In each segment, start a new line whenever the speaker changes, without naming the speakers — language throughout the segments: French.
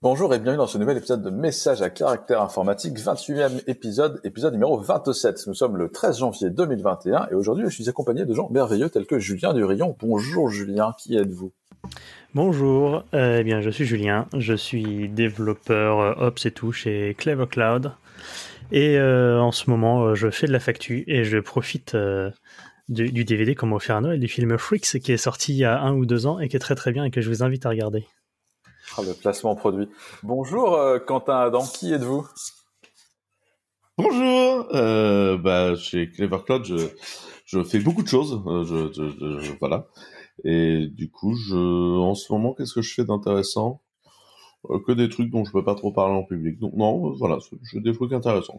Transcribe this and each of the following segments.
Bonjour et bienvenue dans ce nouvel épisode de Message à caractère informatique, 28e épisode, épisode numéro 27. Nous sommes le 13 janvier 2021 et aujourd'hui je suis accompagné de gens merveilleux tels que Julien Durillon. Bonjour Julien, qui êtes-vous?
Bonjour, euh, eh bien je suis Julien, je suis développeur euh, Ops et tout chez Clever Cloud et euh, en ce moment je fais de la factu et je profite du, DVD comme offert à Noël du film Freaks qui est sorti il y a un ou deux ans et qui est très très bien et que je vous invite à regarder.
Ah, le placement produit. Bonjour euh, Quentin Adam, qui êtes-vous?
Bonjour, euh, bah, chez Clever Cloud, je, je fais beaucoup de choses, euh, je, je, je, voilà. Et du coup, je, en ce moment, qu'est-ce que je fais d'intéressant? Que des trucs dont je peux pas trop parler en public. Donc non, voilà, je des trucs intéressants.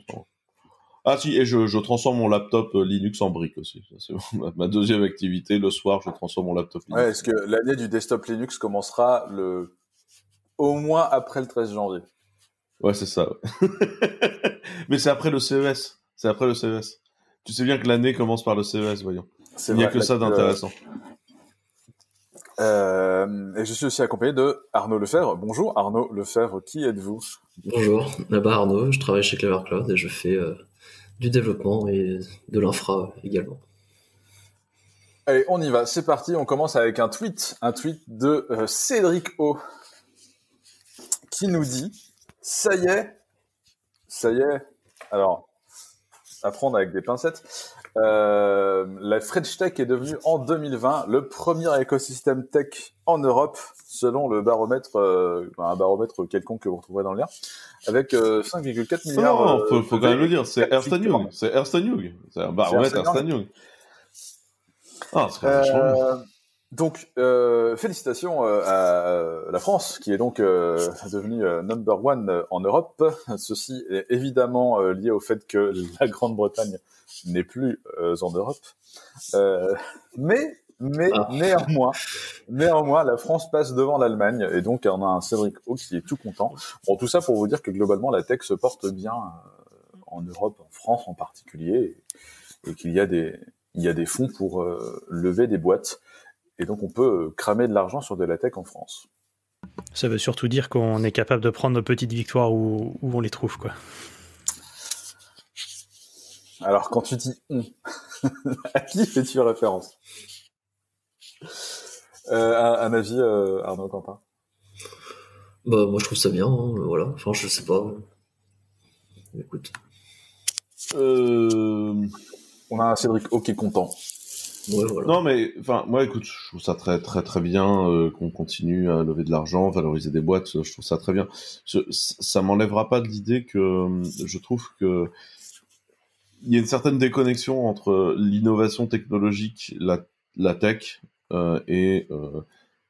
Ah si, et je, je transforme mon laptop Linux en brique aussi. C'est ma deuxième activité. Le soir, je transforme mon laptop
Linux. Ouais, est-ce que l'année du desktop Linux commencera le au moins après le 13 janvier.
Ouais, c'est ça. Mais c'est après le CES. C'est après le CES. Tu sais bien que l'année commence par le CES, voyons. Il n'y a que ça d'intéressant.
Euh, et je suis aussi accompagné de Arnaud Lefebvre. Bonjour Arnaud Lefebvre, qui êtes-vous?
Bonjour, là-bas Arnaud, je travaille chez Clever Cloud et je fais euh, du développement et de l'infra également.
Allez, on y va, c'est parti, on commence avec un tweet, un tweet de euh, Cédric O qui nous dit ça y est, ça y est. Alors, à prendre avec des pincettes. Euh, la French Tech est devenue en 2020 le premier écosystème tech en Europe, selon le baromètre, euh, un baromètre quelconque que vous retrouverez dans le lien, avec 5,4 euh, milliards.
Non, faut, faut quand même le dire, c'est Ernst Young, c'est Ernst Young, c'est un baromètre Ernst Young.
Ah, c'est donc, euh, félicitations euh, à la France, qui est donc euh, devenue euh, number one en Europe. Ceci est évidemment lié au fait que la Grande-Bretagne n'est plus en Europe. mais, mais ah. néanmoins, néanmoins, la France passe devant l'Allemagne, et donc on a un Cédric O qui est tout content. Bon, tout ça pour vous dire que globalement, la tech se porte bien en Europe, en France en particulier, et, et qu'il y a des il y a des fonds pour lever des boîtes. Et donc, on peut euh, cramer de l'argent sur de la tech en France.
Ça veut surtout dire qu'on est capable de prendre nos petites victoires où, on les trouve, quoi.
Alors, quand tu dis on, à qui fais-tu référence? Euh, un, avis, euh, Arnaud Quentin
Bah, moi, je trouve ça bien, hein, voilà. Enfin, je sais pas. Écoute.
On a un Cédric O qui est content.
Non, mais enfin, moi, écoute, je trouve ça très, très, très bien euh, qu'on continue à lever de l'argent, valoriser des boîtes. Je trouve ça très bien. Je, ça m'enlèvera pas de l'idée que je trouve que il y a une certaine déconnexion entre l'innovation technologique, la, la tech euh, et euh,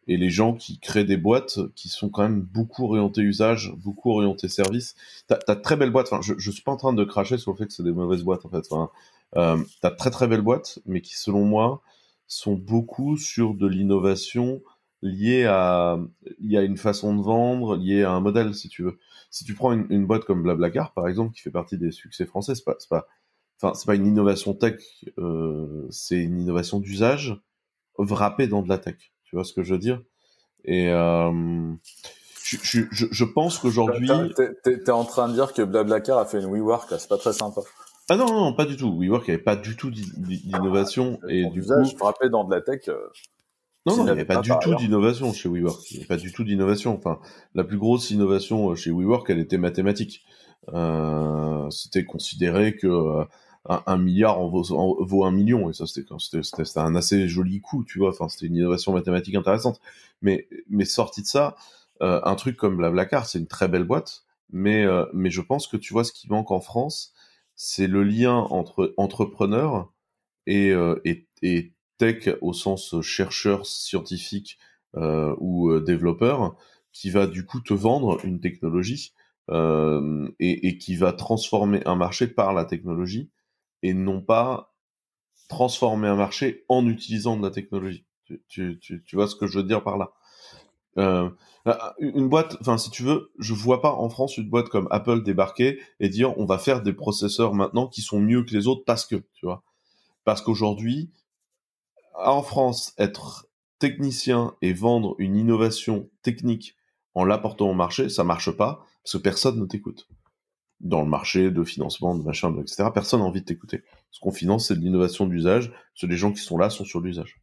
et les gens qui créent des boîtes qui sont quand même beaucoup orientées usage, beaucoup orientées service. T'as as très belles boîtes. Enfin, je, je suis pas en train de cracher sur le fait que c'est des mauvaises boîtes en fait. Euh, t'as très très belles boîtes, mais qui selon moi sont beaucoup sur de l'innovation liée à, liée à une façon de vendre, liée à un modèle, si tu veux. Si tu prends une, une boîte comme Blablacar, par exemple, qui fait partie des succès français, c'est pas, pas, enfin, c'est pas une innovation tech, euh, c'est une innovation d'usage wrappée dans de la tech. Tu vois ce que je veux dire? Et euh, je, je, je, je pense qu'aujourd'hui,
t'es, t'es en train de dire que Blablacar a fait une WeWork, c'est pas très sympa.
Ah non, non, pas du tout. WeWork n'avait pas du tout d'innovation. et du coup...
Je me dans de la tech. Euh,
non, non, il n'y avait pas, du tout d'innovation chez WeWork. Il n'y avait pas du tout d'innovation. Enfin, la plus grosse innovation euh, chez WeWork, elle était mathématique. Euh, c'était considéré que euh, un, milliard en vaut, vaut, un million. Et ça, c'était c'était un assez joli coup, tu vois. Enfin, c'était une innovation mathématique intéressante. Mais, mais sorti de ça, un truc comme Blablacar, c'est une très belle boîte. Mais, mais je pense que tu vois ce qui manque en France, c'est le lien entre entrepreneur et, euh, et, tech au sens chercheur scientifique euh, ou euh, développeur qui va du coup te vendre une technologie euh, et, qui va transformer un marché par la technologie et non pas transformer un marché en utilisant de la technologie. Tu, tu, tu vois ce que je veux dire par là? Euh, une boîte, enfin si tu veux, je vois pas en France une boîte comme Apple débarquer et dire on va faire des processeurs maintenant qui sont mieux que les autres parce que, tu vois. Parce qu'aujourd'hui, en France, être technicien et vendre une innovation technique en l'apportant au marché, ça marche pas parce que personne ne t'écoute. Dans le marché de financement, de machin, etc., personne n'a envie de t'écouter. Ce qu'on finance, c'est de l'innovation d'usage. Ce les gens qui sont là sont sur l'usage.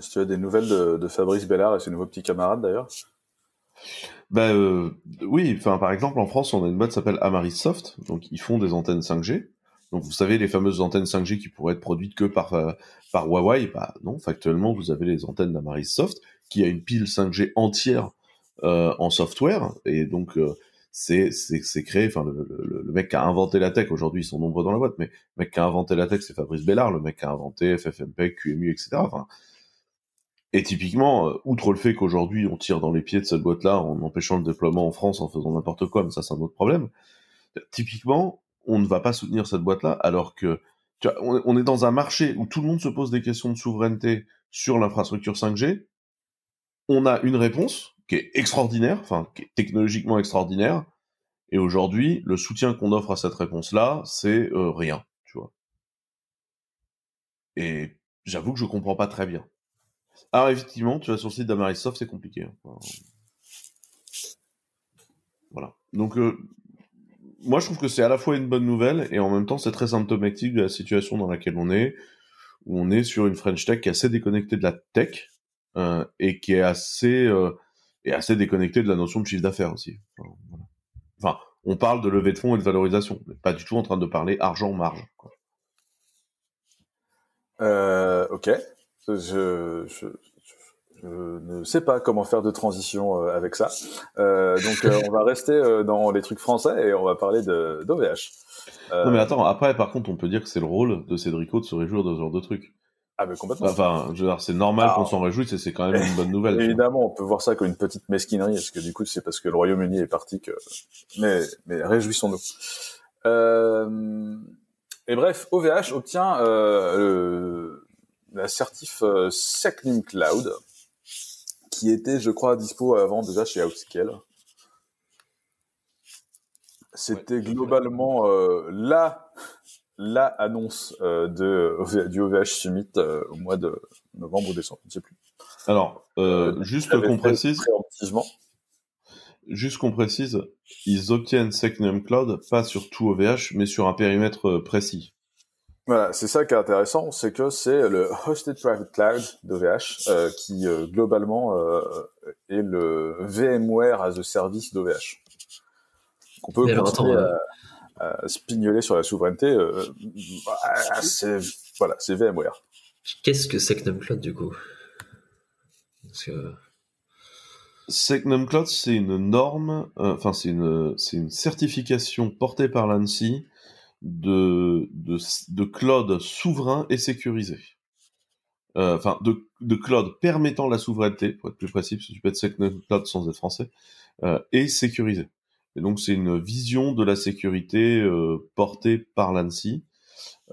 Si tu as des nouvelles de, Fabrice Bellard et ses nouveaux petits camarades d'ailleurs
Ben euh, oui, enfin par exemple en France, on a une boîte qui s'appelle Amaris Soft, donc ils font des antennes 5G. Donc vous savez les fameuses antennes 5G qui pourraient être produites que par euh, par Huawei, bah non, factuellement vous avez les antennes d'Amaris Soft qui a une pile 5G entière euh, en software et donc euh, c'est créé. Enfin le, le, mec qui a inventé la tech aujourd'hui ils sont nombreux dans la boîte, mais le mec qui a inventé la tech c'est Fabrice Bellard, le mec qui a inventé FFmpeg, QEMU, etc. et typiquement, outre le fait qu'aujourd'hui on tire dans les pieds de cette boîte-là en empêchant le déploiement en France en faisant n'importe quoi, mais ça c'est un autre problème. Typiquement, on ne va pas soutenir cette boîte-là, alors que tu vois, on, est dans un marché où tout le monde se pose des questions de souveraineté sur l'infrastructure 5G. On a une réponse qui est extraordinaire, enfin qui est technologiquement extraordinaire, et aujourd'hui, le soutien qu'on offre à cette réponse-là, c'est euh, rien, tu vois. Et j'avoue que je comprends pas très bien. Alors effectivement, tu vas sur le site d'Amarisoft, c'est compliqué. Hein. Voilà. Donc euh, moi, je trouve que c'est à la fois une bonne nouvelle et en même temps, c'est très symptomatique de la situation dans laquelle on est, où on est sur une French Tech qui est assez déconnectée de la tech euh, et qui est assez euh, et assez déconnectée de la notion de chiffre d'affaires aussi. Enfin, on parle de levée de fonds et de valorisation, mais pas du tout en train de parler argent marge.
Ok. Je, je, je ne sais pas comment faire de transition euh, avec ça. Euh, donc euh, on va rester dans les trucs français et on va parler d'OVH.
Non mais attends, après par contre on peut dire que c'est le rôle de Cédrico de se réjouir de ce genre de trucs.
Ah mais complètement.
Enfin, c'est normal qu'on s'en réjouisse et c'est quand même une bonne nouvelle.
Évidemment, on peut voir ça comme une petite mesquinerie, parce que du coup c'est parce que le Royaume-Uni est parti que. Mais, mais réjouissons-nous. Et bref, OVH obtient le, la certif SecNum Cloud qui était, je crois, dispo avant déjà chez Outscale. C'était globalement euh, la, la annonce euh, de, du OVH Summit euh, au mois de novembre ou décembre, je ne sais plus.
Alors, juste qu'on précise, juste qu'on précise, ils obtiennent Secnum Cloud pas sur tout OVH, mais sur un périmètre précis.
Voilà, c'est ça qui est intéressant, c'est que c'est le Hosted Private Cloud d'OVH euh, qui euh, globalement euh, est le VMware as a service d'OVH. On peut continuer à, spignoler sur la souveraineté. Bah, c'est voilà, c'est VMware.
Qu'est-ce que Secnum Cloud du coup?
Secnum Cloud, c'est une norme, enfin c'est une, c'est une certification portée par l'ANSI de, de, de cloud souverain et sécurisé. Euh, enfin, de, de cloud permettant la souveraineté, pour être plus précis, parce que tu peux être cloud sans être français, euh, et sécurisé. Et donc, c'est une vision de la sécurité euh, portée par l'ANSI.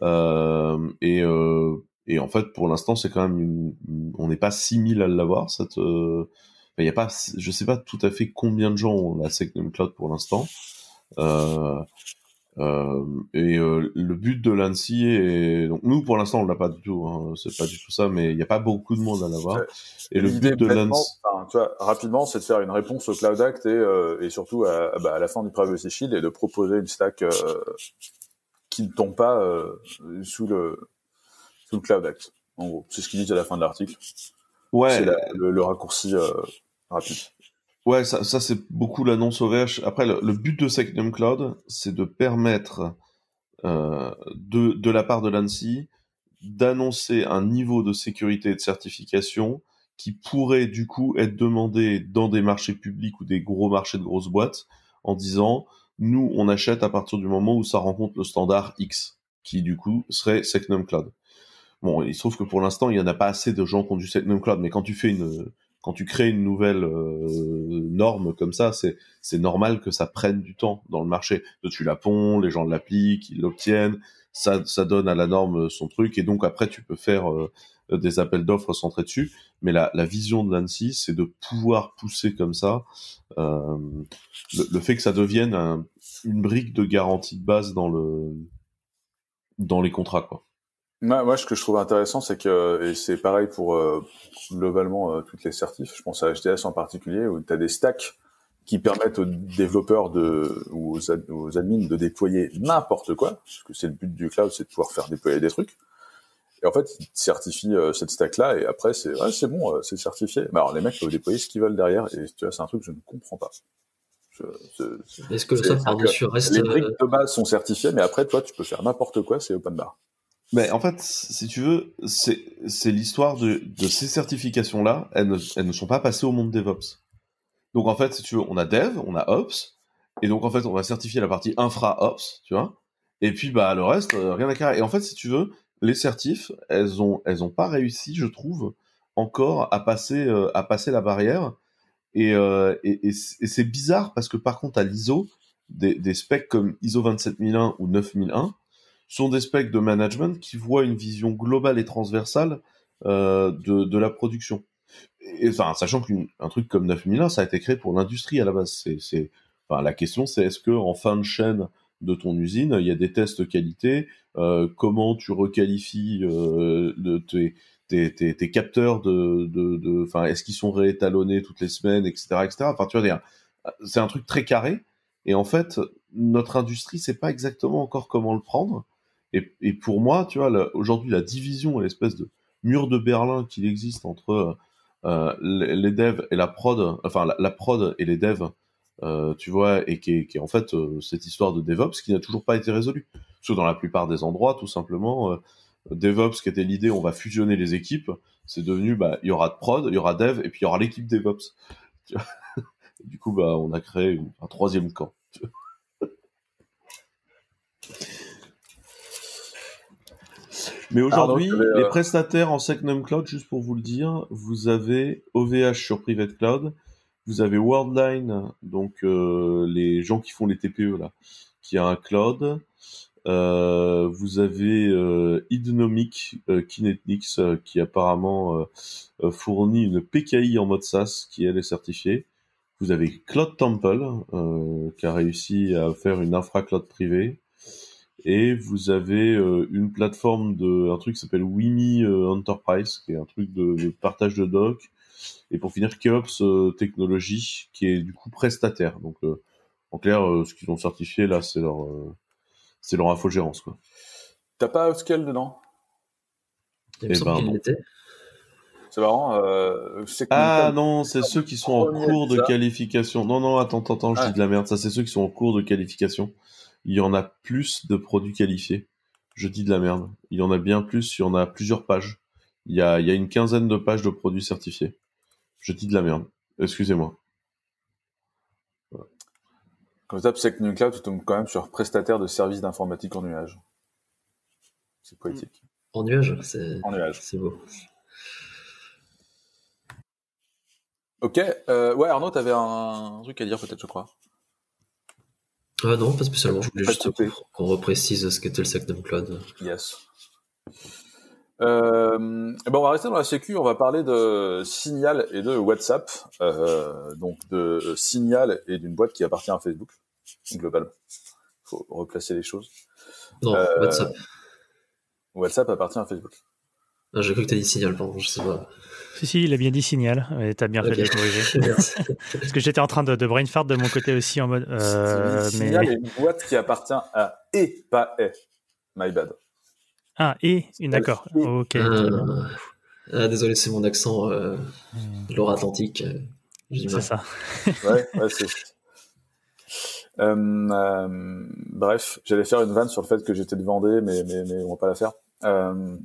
Euh, et, euh, et en fait, pour l'instant, c'est quand même une, on n'est pas 6000 à l'avoir. Cette, il y a pas, je sais pas tout à fait combien de gens ont la SecNum Cloud pour l'instant. Euh, euh, et euh, le but de l'ANSI est donc nous pour l'instant on l'a pas du tout, hein, c'est pas du tout ça, mais il n'y a pas beaucoup de monde à l'avoir.
Et le but de l'ANSI, tu vois, rapidement, c'est de faire une réponse au Cloud Act et, euh, et surtout à, bah, à, la fin du Privacy Shield et de proposer une stack qui ne tombe pas sous le sous le Cloud Act. En gros, c'est ce qu'ils disent à la fin de l'article. Ouais. C'est le, le, raccourci rapide.
Ouais, ça, ça c'est beaucoup l'annonce OVH. Après, le, but de Secnum Cloud, c'est de permettre euh, de, de la part de l'ANSI d'annoncer un niveau de sécurité et de certification qui pourrait du coup être demandé dans des marchés publics ou des gros marchés de grosses boîtes en disant nous on achète à partir du moment où ça rencontre le standard X qui du coup serait Secnum Cloud. Bon, il se trouve que pour l'instant il y en a pas assez de gens qui ont du Secnum Cloud, mais quand tu fais une quand tu crées une nouvelle euh, norme comme ça, c'est normal que ça prenne du temps dans le marché. Tu la ponds, les gens l'appliquent, ils l'obtiennent, ça donne à la norme son truc et donc après tu peux faire euh, des appels d'offres centrés dessus. Mais la, la vision de l'ANSI, c'est de pouvoir pousser comme ça euh, le, fait que ça devienne une brique de garantie de base dans le dans les contrats quoi.
Moi, ce que je trouve intéressant, c'est que, et c'est pareil pour globalement toutes les certifs, je pense à HDS en particulier, où tu as des stacks qui permettent aux développeurs de, ou aux, admins de déployer n'importe quoi, parce que c'est le but du cloud, c'est de pouvoir faire déployer des trucs. Et en fait, ils certifient euh, cette stack-là, et après, c'est ouais, c'est bon, euh, c'est certifié. Mais alors, les mecs peuvent déployer ce qu'ils veulent derrière, et tu vois, c'est un truc que je ne comprends pas.
Est-ce que ça, par-dessus reste...
Les briques de base sont certifiées, mais après, toi, tu peux faire n'importe quoi, c'est open bar.
Mais en fait, si tu veux, c'est l'histoire de, de ces certifications-là, elles elles ne sont pas passées au monde DevOps. Donc en fait, si tu veux, on a dev, on a ops, et donc en fait, on va certifier la partie infra ops, tu vois. Et puis bah le reste, euh, rien à carrer. Et en fait, si tu veux, les certifs, elles ont elles ont pas réussi, je trouve, encore à passer euh, à passer la barrière. Et, euh, et, et c'est bizarre parce que par contre à l'ISO, des, des specs comme ISO 27001 ou 9001 sont des specs de management qui voient une vision globale et transversale euh, de, de la production enfin, sachant qu'un truc comme 9001, ça a été créé pour l'industrie à la base. C'est, enfin, la question, c'est est-ce que en fin de chaîne de ton usine, il y a des tests qualité, euh, comment tu requalifies euh, de tes, tes, tes, capteurs de, de, enfin, est-ce qu'ils sont réétalonnés toutes les semaines, etc., etc. Enfin, tu vois, c'est un truc très carré. Et en fait, notre industrie sait pas exactement encore comment le prendre. Et, pour moi, tu vois, aujourd'hui, la division l'espèce de mur de Berlin qu'il existe entre euh, les, devs et la prod, enfin la, prod et les devs, euh, tu vois, et qui est, en fait euh, cette histoire de DevOps qui n'a toujours pas été résolue. Parce que dans la plupart des endroits, tout simplement, DevOps qui était l'idée, on va fusionner les équipes, c'est devenu, bah, il y aura de prod, il y aura dev, et puis il y aura l'équipe DevOps. du coup, bah, on a créé un troisième camp. Mais aujourd'hui, les euh, prestataires en Secnum Cloud, juste pour vous le dire, vous avez OVH sur Private Cloud, vous avez Worldline, donc euh, les gens qui font les TPE là, qui a un cloud. Euh, vous avez euh, Idnomic Kinetix qui apparemment fournit une PKI en mode SaaS qui elle est certifiée. Vous avez Cloud Temple qui a réussi à faire une infra cloud privée et vous avez euh, une plateforme de un truc qui s'appelle Wimi euh, Enterprise qui est un truc de, partage de doc. Et pour finir Keops euh, Technologies qui est du coup prestataire. Donc en clair ce qu'ils ont certifié là c'est leur c'est leur infogérance quoi.
T'as pas Outscale dedans?
Eh ben,
c'est marrant.
ah non, c'est ceux qui sont en cours de qualification. Non, non, attends, attends, je dis de la merde. Ça, c'est ceux qui sont en cours de qualification il y en a plus de produits qualifiés. Je dis de la merde. Il y en a bien plus, il y en a plusieurs pages. Il y a, il y a une quinzaine de pages de produits certifiés. Je dis de la merde. Excusez-moi.
Quand tu tapes Cloud, tu tombes quand même sur prestataire de services d'informatique en nuage. C'est poétique.
En nuage, c'est en nuage. C'est beau.
Ok. Euh, ouais, Arnaud, t'avais un, un truc à dire peut-être, je crois.
Ah non, pas spécialement. Je voulais juste qu'on reprécise ce qu'était le Secnum Cloud.
Yes. Euh, ben on va rester dans la sécu, on va parler de Signal et de WhatsApp. Euh, donc de Signal et d'une boîte qui appartient à Facebook, globalement. Il faut replacer les choses.
Non, euh, WhatsApp.
WhatsApp appartient à Facebook.
Ah, J'ai cru que tu as dit Signal, pardon, je sais pas.
Si, si, il a bien dit signal. Et t'as bien fait de corriger. Parce que j'étais en train de, de brain fart de mon côté aussi en mode. Euh,
signal est une boîte qui appartient à E, pas E. My bad.
Ah, E, d'accord. Ok.
Ah, ah, désolé, c'est mon accent euh, de Atlantique. Euh,
c'est ça.
ouais, ouais c'est. Euh, euh, bref, j'allais faire une vanne sur le fait que j'étais de Vendée, mais, mais, mais on va pas la faire. Euh,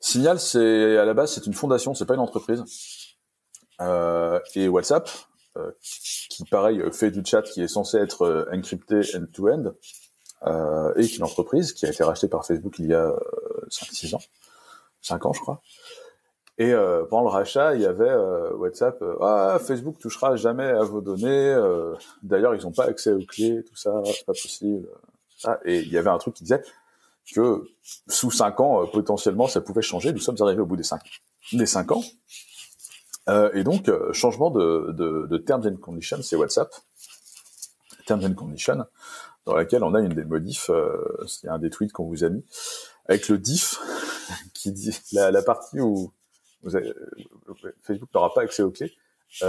Signal, c'est à la base, c'est une fondation, c'est pas une entreprise. Euh, et WhatsApp, euh, qui pareil fait du chat qui est censé être euh, encrypté end-to-end, euh, est une entreprise qui a été rachetée par Facebook il y a 5-6 ans, 5 ans je crois. Et euh, pendant le rachat, il y avait WhatsApp. ah, Facebook touchera jamais à vos données. D'ailleurs, ils n'ont pas accès aux clés, tout ça, pas possible. Ah, et il y avait un truc qui disait que sous cinq ans, euh, potentiellement, ça pouvait changer. Nous sommes arrivés au bout des cinq, des cinq ans. Euh, et donc, euh, changement de, de, terms and conditions, c'est WhatsApp. Terms and conditions, dans laquelle on a une des modifs, euh, c'est un des tweets qu'on vous a mis, avec le diff qui dit la, partie où Facebook n'aura pas accès aux clés.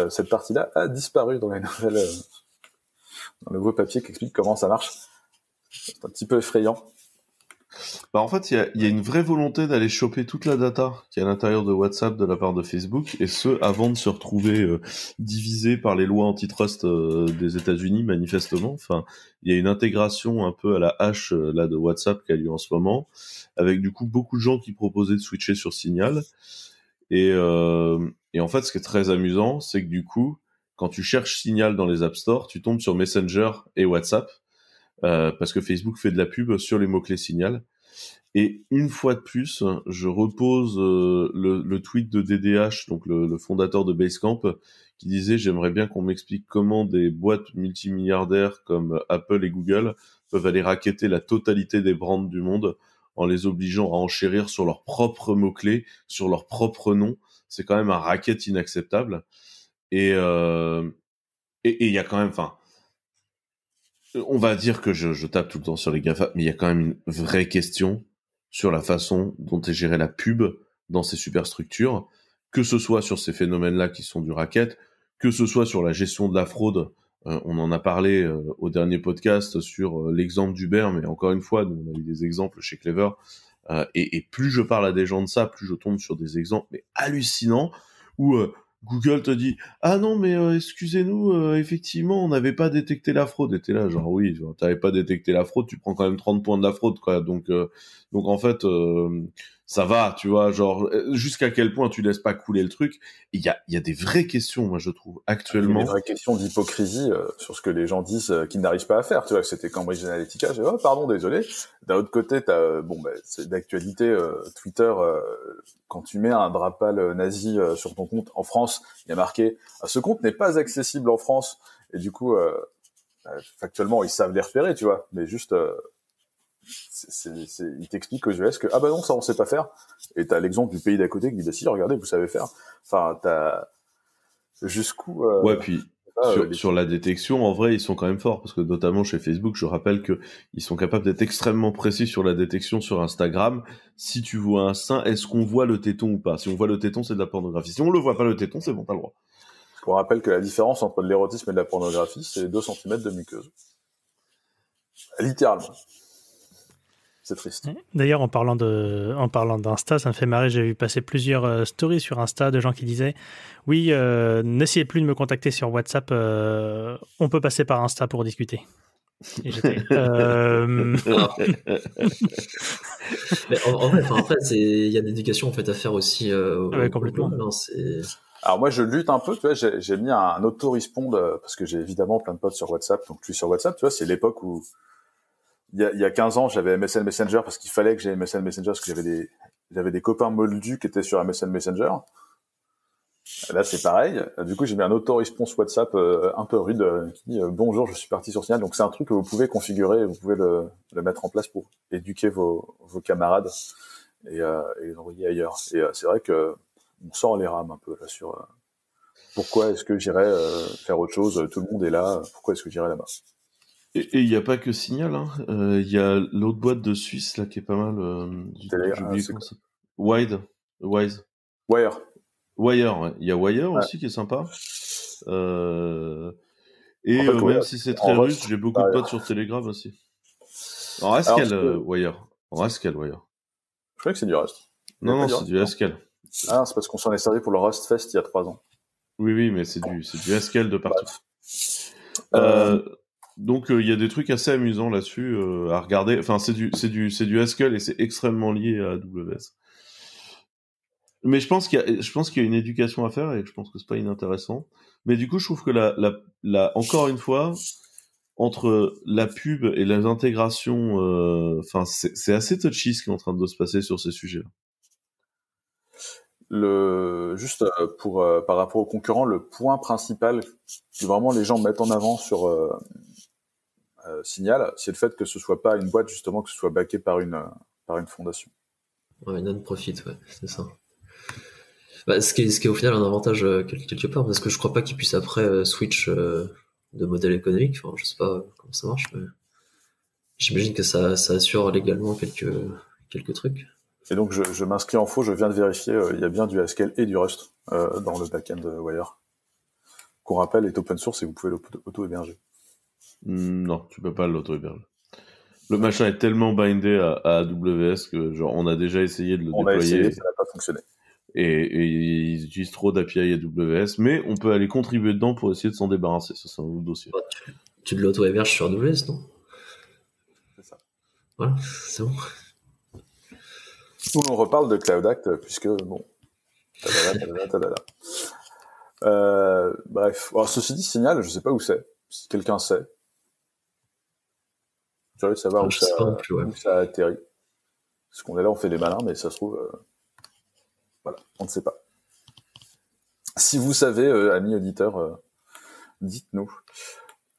cette partie-là a disparu dans le nouveau papier qui explique comment ça marche. C'est un petit peu effrayant.
Bah en fait, il y a, une vraie volonté d'aller choper toute la data qui est à l'intérieur de WhatsApp de la part de Facebook, et ce avant de se retrouver euh, divisé par les lois antitrust euh, des États-Unis, manifestement. Enfin, il y a une intégration un peu à la hache euh, là de WhatsApp qui a lieu en ce moment, avec du coup beaucoup de gens qui proposaient de switcher sur Signal. Et, et en fait, ce qui est très amusant, c'est que du coup, quand tu cherches Signal dans les App Store, tu tombes sur Messenger et WhatsApp euh, parce que Facebook fait de la pub sur les mots-clés signal. Et une fois de plus, je repose euh, le, tweet de DDH, donc le, fondateur de Basecamp, qui disait j'aimerais bien qu'on m'explique comment des boîtes multimilliardaires comme Apple et Google peuvent aller raqueter la totalité des brands du monde en les obligeant à enchérir sur leurs propres mots-clés, sur leurs propres noms. C'est quand même un racket inacceptable. Et euh, et il y a quand même, enfin, on va dire que je, tape tout le temps sur les GAFA, mais il y a quand même une vraie question sur la façon dont est gérée la pub dans ces superstructures, que ce soit sur ces phénomènes-là qui sont du racket, que ce soit sur la gestion de la fraude. Euh, on en a parlé euh, au dernier podcast sur euh, l'exemple d'Uber, mais encore une fois, nous, on a eu des exemples chez Clever. Et, et, plus je parle à des gens de ça, plus je tombe sur des exemples mais hallucinants où Google te dit ah non mais euh, excusez-nous euh, effectivement on n'avait pas détecté la fraude et t'es là genre oui tu n'avais pas détecté la fraude tu prends quand même 30 points de la fraude quoi. Donc euh, donc en fait ça va, tu vois, genre euh, jusqu'à quel point tu laisses pas couler le truc. Il y a, y a des vraies questions, moi je trouve actuellement.
Il y a des vraies questions d'hypocrisie euh, sur ce que les gens disent euh, qu'ils n'arrivent pas à faire. Tu vois, c'était Cambridge Analytica. J'ai oh pardon, désolé. D'un autre côté, t'as bon, bah, c'est d'actualité Twitter. quand tu mets un drapal nazi sur ton compte en France, il y a marqué ce compte n'est pas accessible en France. Et du coup, bah, factuellement, ils savent les repérer, tu vois. Mais juste c'est, il t'explique aux US que ah bah non ça on sait pas faire. Et t'as l'exemple du pays d'à côté qui dit bah si regardez vous savez faire. Enfin t'as jusqu'où
euh, ouais puis sur, sur, la détection en vrai ils sont quand même forts. Parce que notamment chez Facebook je rappelle que ils sont capables d'être extrêmement précis sur la détection sur Instagram. Si tu vois un sein est-ce qu'on voit le téton ou pas? Si on voit le téton c'est de la pornographie. Si on le voit pas le téton c'est bon t'as le droit.
Vous rappelle que la différence entre l'érotisme et de la pornographie c'est 2 cm de muqueuse. Littéralement c'est triste.
D'ailleurs, en parlant de, en parlant d'Insta, ça me fait marrer. J'ai vu passer plusieurs euh, stories sur Insta de gens qui disaient Oui, euh, n'essayez plus de me contacter sur WhatsApp. Euh, on peut passer par Insta pour discuter. Et
en, fait, il y a des éducations en fait à faire aussi.
complètement.
Hein, alors moi je lutte un peu, tu vois, j'ai mis un auto-respond parce que j'ai évidemment plein de potes sur WhatsApp, donc je suis sur WhatsApp, tu vois, c'est l'époque où il y a, il y a 15 ans, j'avais MSN Messenger parce qu'il fallait que j'aie MSN Messenger parce que j'avais des, j'avais des copains moldus qui étaient sur MSN Messenger. Là, c'est pareil. Du coup, j'ai mis un auto-response WhatsApp euh, un peu rude euh, qui dit euh, bonjour, je suis parti sur Signal. Donc, c'est un truc que vous pouvez configurer, vous pouvez le, le mettre en place pour éduquer vos, vos camarades et, et les envoyer ailleurs. Et c'est vrai que on sort les rames un peu là sur pourquoi est-ce que j'irais faire autre chose? Tout le monde est là. Pourquoi est-ce que j'irais là-bas?
Et il n'y a pas que Signal, hein. Euh, il y a l'autre boîte de Suisse là qui est pas mal. Euh,
J'ai
Wide, Wise.
Wire.
Wire, Il y a Wire aussi qui est sympa. Euh... Et euh, même si c'est très russe, j'ai beaucoup de potes sur Telegram aussi. En Haskell, euh, Wire. En Haskell, Wire.
Je crois que c'est du Rust.
Non, non, c'est du Haskell.
Ah, c'est parce qu'on s'en est servi pour le Rust Fest il y a trois ans.
Oui, oui, mais c'est du, c'est du Haskell de partout. Euh, donc euh, il y a des trucs assez amusants là-dessus euh, à regarder. Enfin c'est du Haskell et c'est extrêmement lié à AWS. Mais je pense qu'il y a une éducation à faire et je pense que c'est pas inintéressant. Mais du coup je trouve que la encore une fois entre la pub et les intégrations, euh, enfin c'est assez touchy ce qui est en train de se passer sur ces sujets-là.
Juste par rapport aux concurrents, le point principal que vraiment les gens mettent en avant sur signal, c'est le fait que ce soit pas une boîte justement que ce soit backé par une par une fondation.
Ouais, non-profit, ouais, c'est ça. Bah, ce, qui est, ce qui est au final un avantage euh, quelque part, parce que je crois pas qu'ils puissent après euh, switch de modèle économique. Enfin, je sais pas comment ça marche, mais j'imagine que ça, ça assure légalement quelques quelques trucs.
Et donc, je, m'inscris en faux, je viens de vérifier, il y a bien du Haskell et du Rust dans le backend Wire. Qu'on rappelle, est open source et vous pouvez l'auto-héberger.
Non, tu peux pas l'auto-héberger. Le machin est tellement bindé à, AWS que genre on a déjà essayé de le déployer. Essayé,
ça n'a pas fonctionné.
Et, ils utilisent trop d'API AWS, mais on peut aller contribuer dedans pour essayer de s'en débarrasser. Ça, c'est un autre dossier.
Bah, tu, de l'auto-héberges sur AWS, non? C'est ça. Voilà, c'est bon.
on reparle de Cloud Act, puisque, bon. Euh, bref. Alors, ceci dit, Signal, je sais pas où c'est. Si quelqu'un sait. Curieux de savoir où, ça, où, ça, a atterri. Parce qu'on est là, on fait des malins, mais ça se trouve. Euh, voilà, on ne sait pas. Si vous savez, euh, amis auditeurs, euh, dites-nous.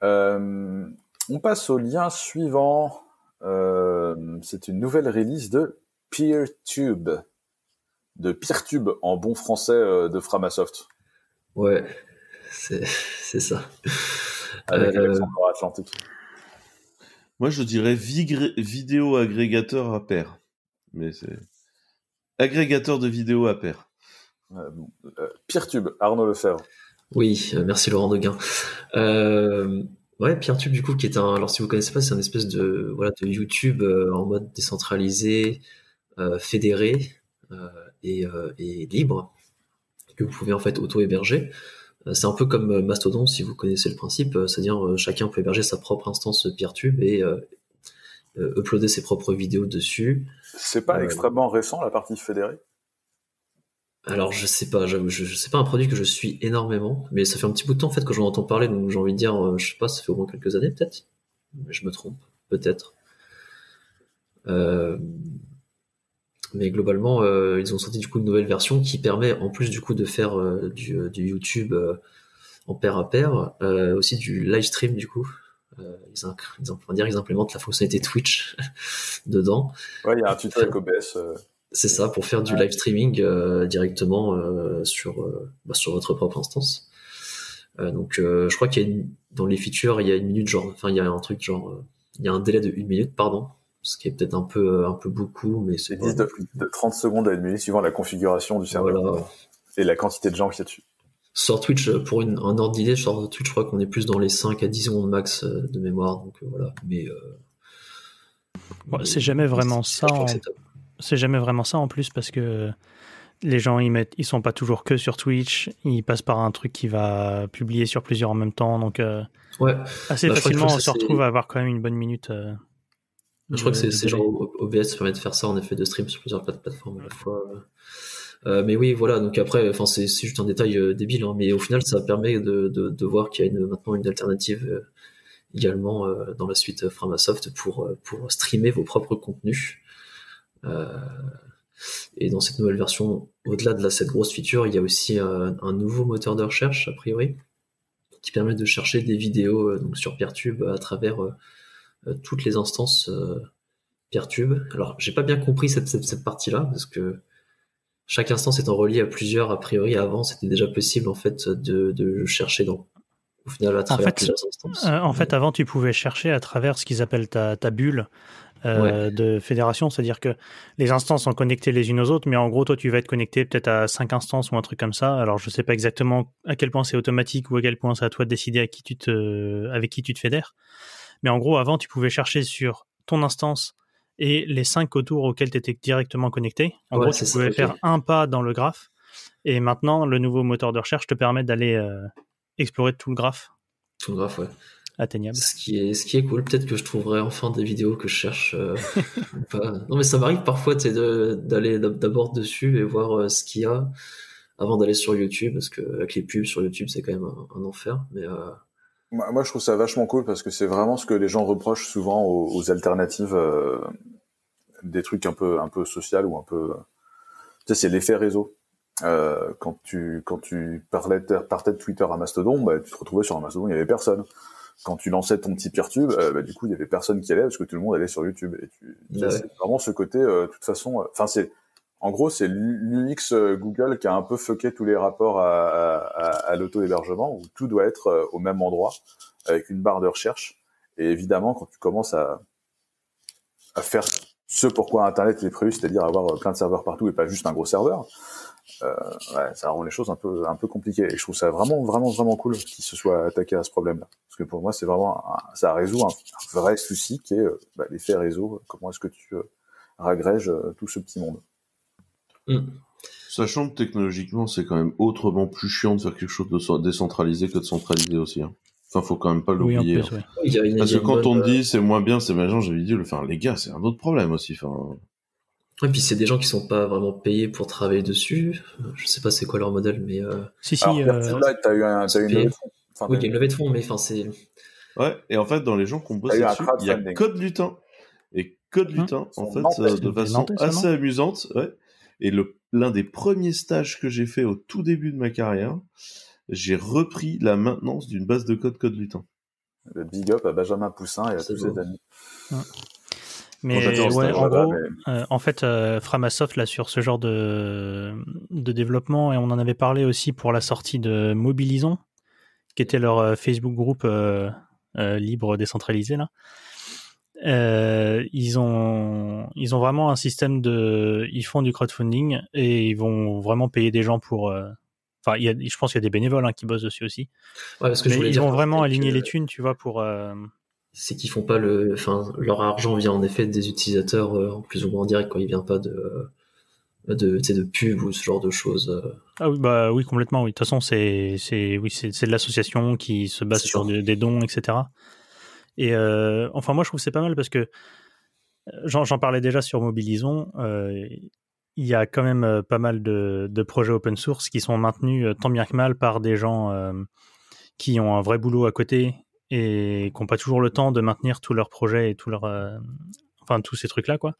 Euh, on passe au lien suivant. c'est une nouvelle release de PeerTube, de PeerTube en bon français de Framasoft.
Ouais, c'est ça.
Avec Atlantique.
Moi, je dirais vidéo agrégateur à pair. Mais c'est. Agrégateur de vidéos à pair.
Euh, euh, Peertube, Arnaud Lefebvre.
Oui, euh, merci Laurent Deguin. Euh, ouais, Peertube, du coup, qui est un. Alors, si vous connaissez pas, c'est un espèce de, voilà, de YouTube en mode décentralisé, fédéré et, et, libre, que vous pouvez en fait auto-héberger. C'est un peu comme Mastodon, si vous connaissez le principe, c'est-à-dire chacun peut héberger sa propre instance Peertube et euh, uploader ses propres vidéos dessus.
C'est pas euh, extrêmement récent la partie fédérée?
Alors je sais pas, je, je, sais pas un produit que je suis énormément, mais ça fait un petit bout de temps en fait que j'en entends parler, donc j'ai envie de dire, euh, je sais pas, ça fait au moins quelques années peut-être, mais je me trompe, peut-être. Mais globalement, ils ont sorti du coup une nouvelle version qui permet, en plus du coup de faire du, du, YouTube en pair à pair, aussi du live stream du coup. Euh, ils, ils, dire, ils implémentent la fonctionnalité Twitch dedans.
Ouais, il y a un tuto avec OBS. Euh.
C'est ça, pour faire du live streaming euh, directement sur, bah, sur votre propre instance. donc, je crois qu'il y a une, dans les features, il y a une minute, genre, enfin, il y a un truc genre, il y a un délai de une minute, pardon, ce qui est peut-être un peu, un peu beaucoup, mais c'est.
De, de, 30 secondes à une minute suivant la configuration du serveur et la quantité de gens qui y a dessus.
Sur Twitch, euh, pour une, un ordre d'idée, sur Twitch, je crois qu'on est plus dans les 5 à 10 secondes max euh, de mémoire. Donc euh, voilà. Mais.
c'est jamais vraiment ça. C'est jamais vraiment ça en plus parce que les gens ils mettent, ils sont pas toujours que sur Twitch. Ils passent par un truc qui va publier sur plusieurs en même temps. Donc
ouais.
assez bah, facilement, on se retrouve à avoir quand même une bonne minute.
Je crois que c'est genre OBS permet de faire ça en effet de stream sur plusieurs plateformes à la fois. Euh, mais oui, voilà. Donc après, enfin, c'est juste un détail euh, débile, hein, mais au final, ça permet de, de, de voir qu'il y a une, maintenant une alternative euh, également dans la suite Framasoft pour pour streamer vos propres contenus. et dans cette nouvelle version, au-delà de la, cette grosse feature, il y a aussi un, un nouveau moteur de recherche a priori qui permet de chercher des vidéos donc sur Peertube à travers toutes les instances Peertube. Alors, j'ai pas bien compris cette, cette, cette partie-là parce que chaque instance étant reliée à plusieurs, a priori avant c'était déjà possible en fait de, de chercher dans au final à travers plusieurs instances.
Euh, en fait, avant tu pouvais chercher à travers ce qu'ils appellent ta, ta bulle. Euh, de fédération, c'est-à-dire que les instances sont connectées les unes aux autres, mais en gros, toi, tu vas être connecté peut-être à cinq instances ou un truc comme ça. Alors, je sais pas exactement à quel point c'est automatique ou à quel point c'est à toi de décider à qui tu te, avec qui tu te fédères. Mais en gros, avant, tu pouvais chercher sur ton instance et les cinq autour auxquels tu étais directement connecté. En gros, tu pouvais faire un pas dans le graphe. Et maintenant, le nouveau moteur de recherche te permet d'aller euh, explorer tout le graphe.
Tout le graphe, ouais.
Atteignable.
Ce qui est, ce qui est cool. Peut-être que je trouverai enfin des vidéos que je cherche. Euh, non, mais ça m'arrive parfois d'aller d'abord dessus et voir euh, ce qu'il y a avant d'aller sur YouTube, parce que avec les pubs sur YouTube, c'est quand même un, enfer. Mais
moi, je trouve ça vachement cool parce que c'est vraiment ce que les gens reprochent souvent aux, alternatives, euh, des trucs un peu un peu social ou un peu. Tu sais, c'est l'effet réseau. Euh, quand tu quand tu parlais partais de Twitter à Mastodon, bah, tu te retrouvais sur un Mastodon, il y avait personne. Quand tu lançais ton petit PeerTube, euh, bah, du coup, il y avait personne qui allait parce que tout le monde allait sur YouTube. Et tu, c'est vraiment ce côté, de toute façon. Enfin, c'est en gros, c'est l'UX euh, Google qui a un peu fucké tous les rapports à, l'auto-hébergement, où tout doit être euh, au même endroit, avec une barre de recherche. Et évidemment, quand tu commences à, faire ce pourquoi Internet est prévu, c'est-à-dire avoir plein de serveurs partout et pas juste un gros serveur, euh, ça rend les choses un peu compliquées. Et je trouve ça vraiment vraiment vraiment cool qu'ils se soient attaqués à ce problème-là, parce que pour moi c'est vraiment ça résout un, vrai souci qui est bah, l'effet réseau. Comment est-ce que tu ragrèges tout ce petit monde?
Mm. Sachant que technologiquement, c'est quand même autrement plus chiant de faire quelque chose de décentralisé que de centraliser aussi. Hein. Enfin, faut quand même pas l'oublier. Hein. Parce que quand on dit c'est moins bien, c'est gens j'ai dit le faire. Les gars, c'est un autre problème aussi. Enfin.
Et puis c'est des gens qui sont pas vraiment payés pour travailler dessus. Je sais pas c'est quoi leur modèle, mais. Euh...
Si si. Alors,
euh... là, t'as eu, un, as eu une levée de fonds.
oui, il y a une levée de fonds, mais enfin c'est.
Ouais, et en fait, dans les gens qu'on bosse dessus, il y a Code Lutin. Et Code hum. Lutin, en fait, euh, de façon assez amusante, ouais. Et le l'un des premiers stages que j'ai fait au tout début de ma carrière, j'ai repris la maintenance d'une base de code Code Lutin.
Le big up à Benjamin Poussin et à tous ses amis.
Mais ouais, en gros, euh, en fait, euh, Framasoft là sur ce genre de, de développement et on en avait parlé aussi pour la sortie de Mobilisons, qui était leur euh, Facebook groupe libre décentralisé là. Euh, ils ont ils ont vraiment un système de ils font du crowdfunding et ils vont vraiment payer des gens pour euh, enfin il y a, je pense qu'il y a des bénévoles hein, qui bossent dessus aussi.
Ouais, parce que
Mais ils vont vraiment aligner les thunes tu vois pour euh,
c'est qu'ils font pas le enfin leur argent vient en effet des utilisateurs en plus ou moins en direct quoi. Il vient pas de de de pub ou ce genre de choses
ah oui bah oui complètement oui. De toute façon c'est c'est oui c'est de l'association qui se base sur des dons etc et euh, enfin, moi, je trouve c'est pas mal parce que euh, j'en parlais déjà sur Mobilisons. Euh, il y a quand même pas mal de, de, projets open source qui sont maintenus tant bien que mal par des gens qui ont un vrai boulot à côté et qui n'ont pas toujours le temps de maintenir tous leurs projets et tous leurs, enfin tous ces trucs là quoi.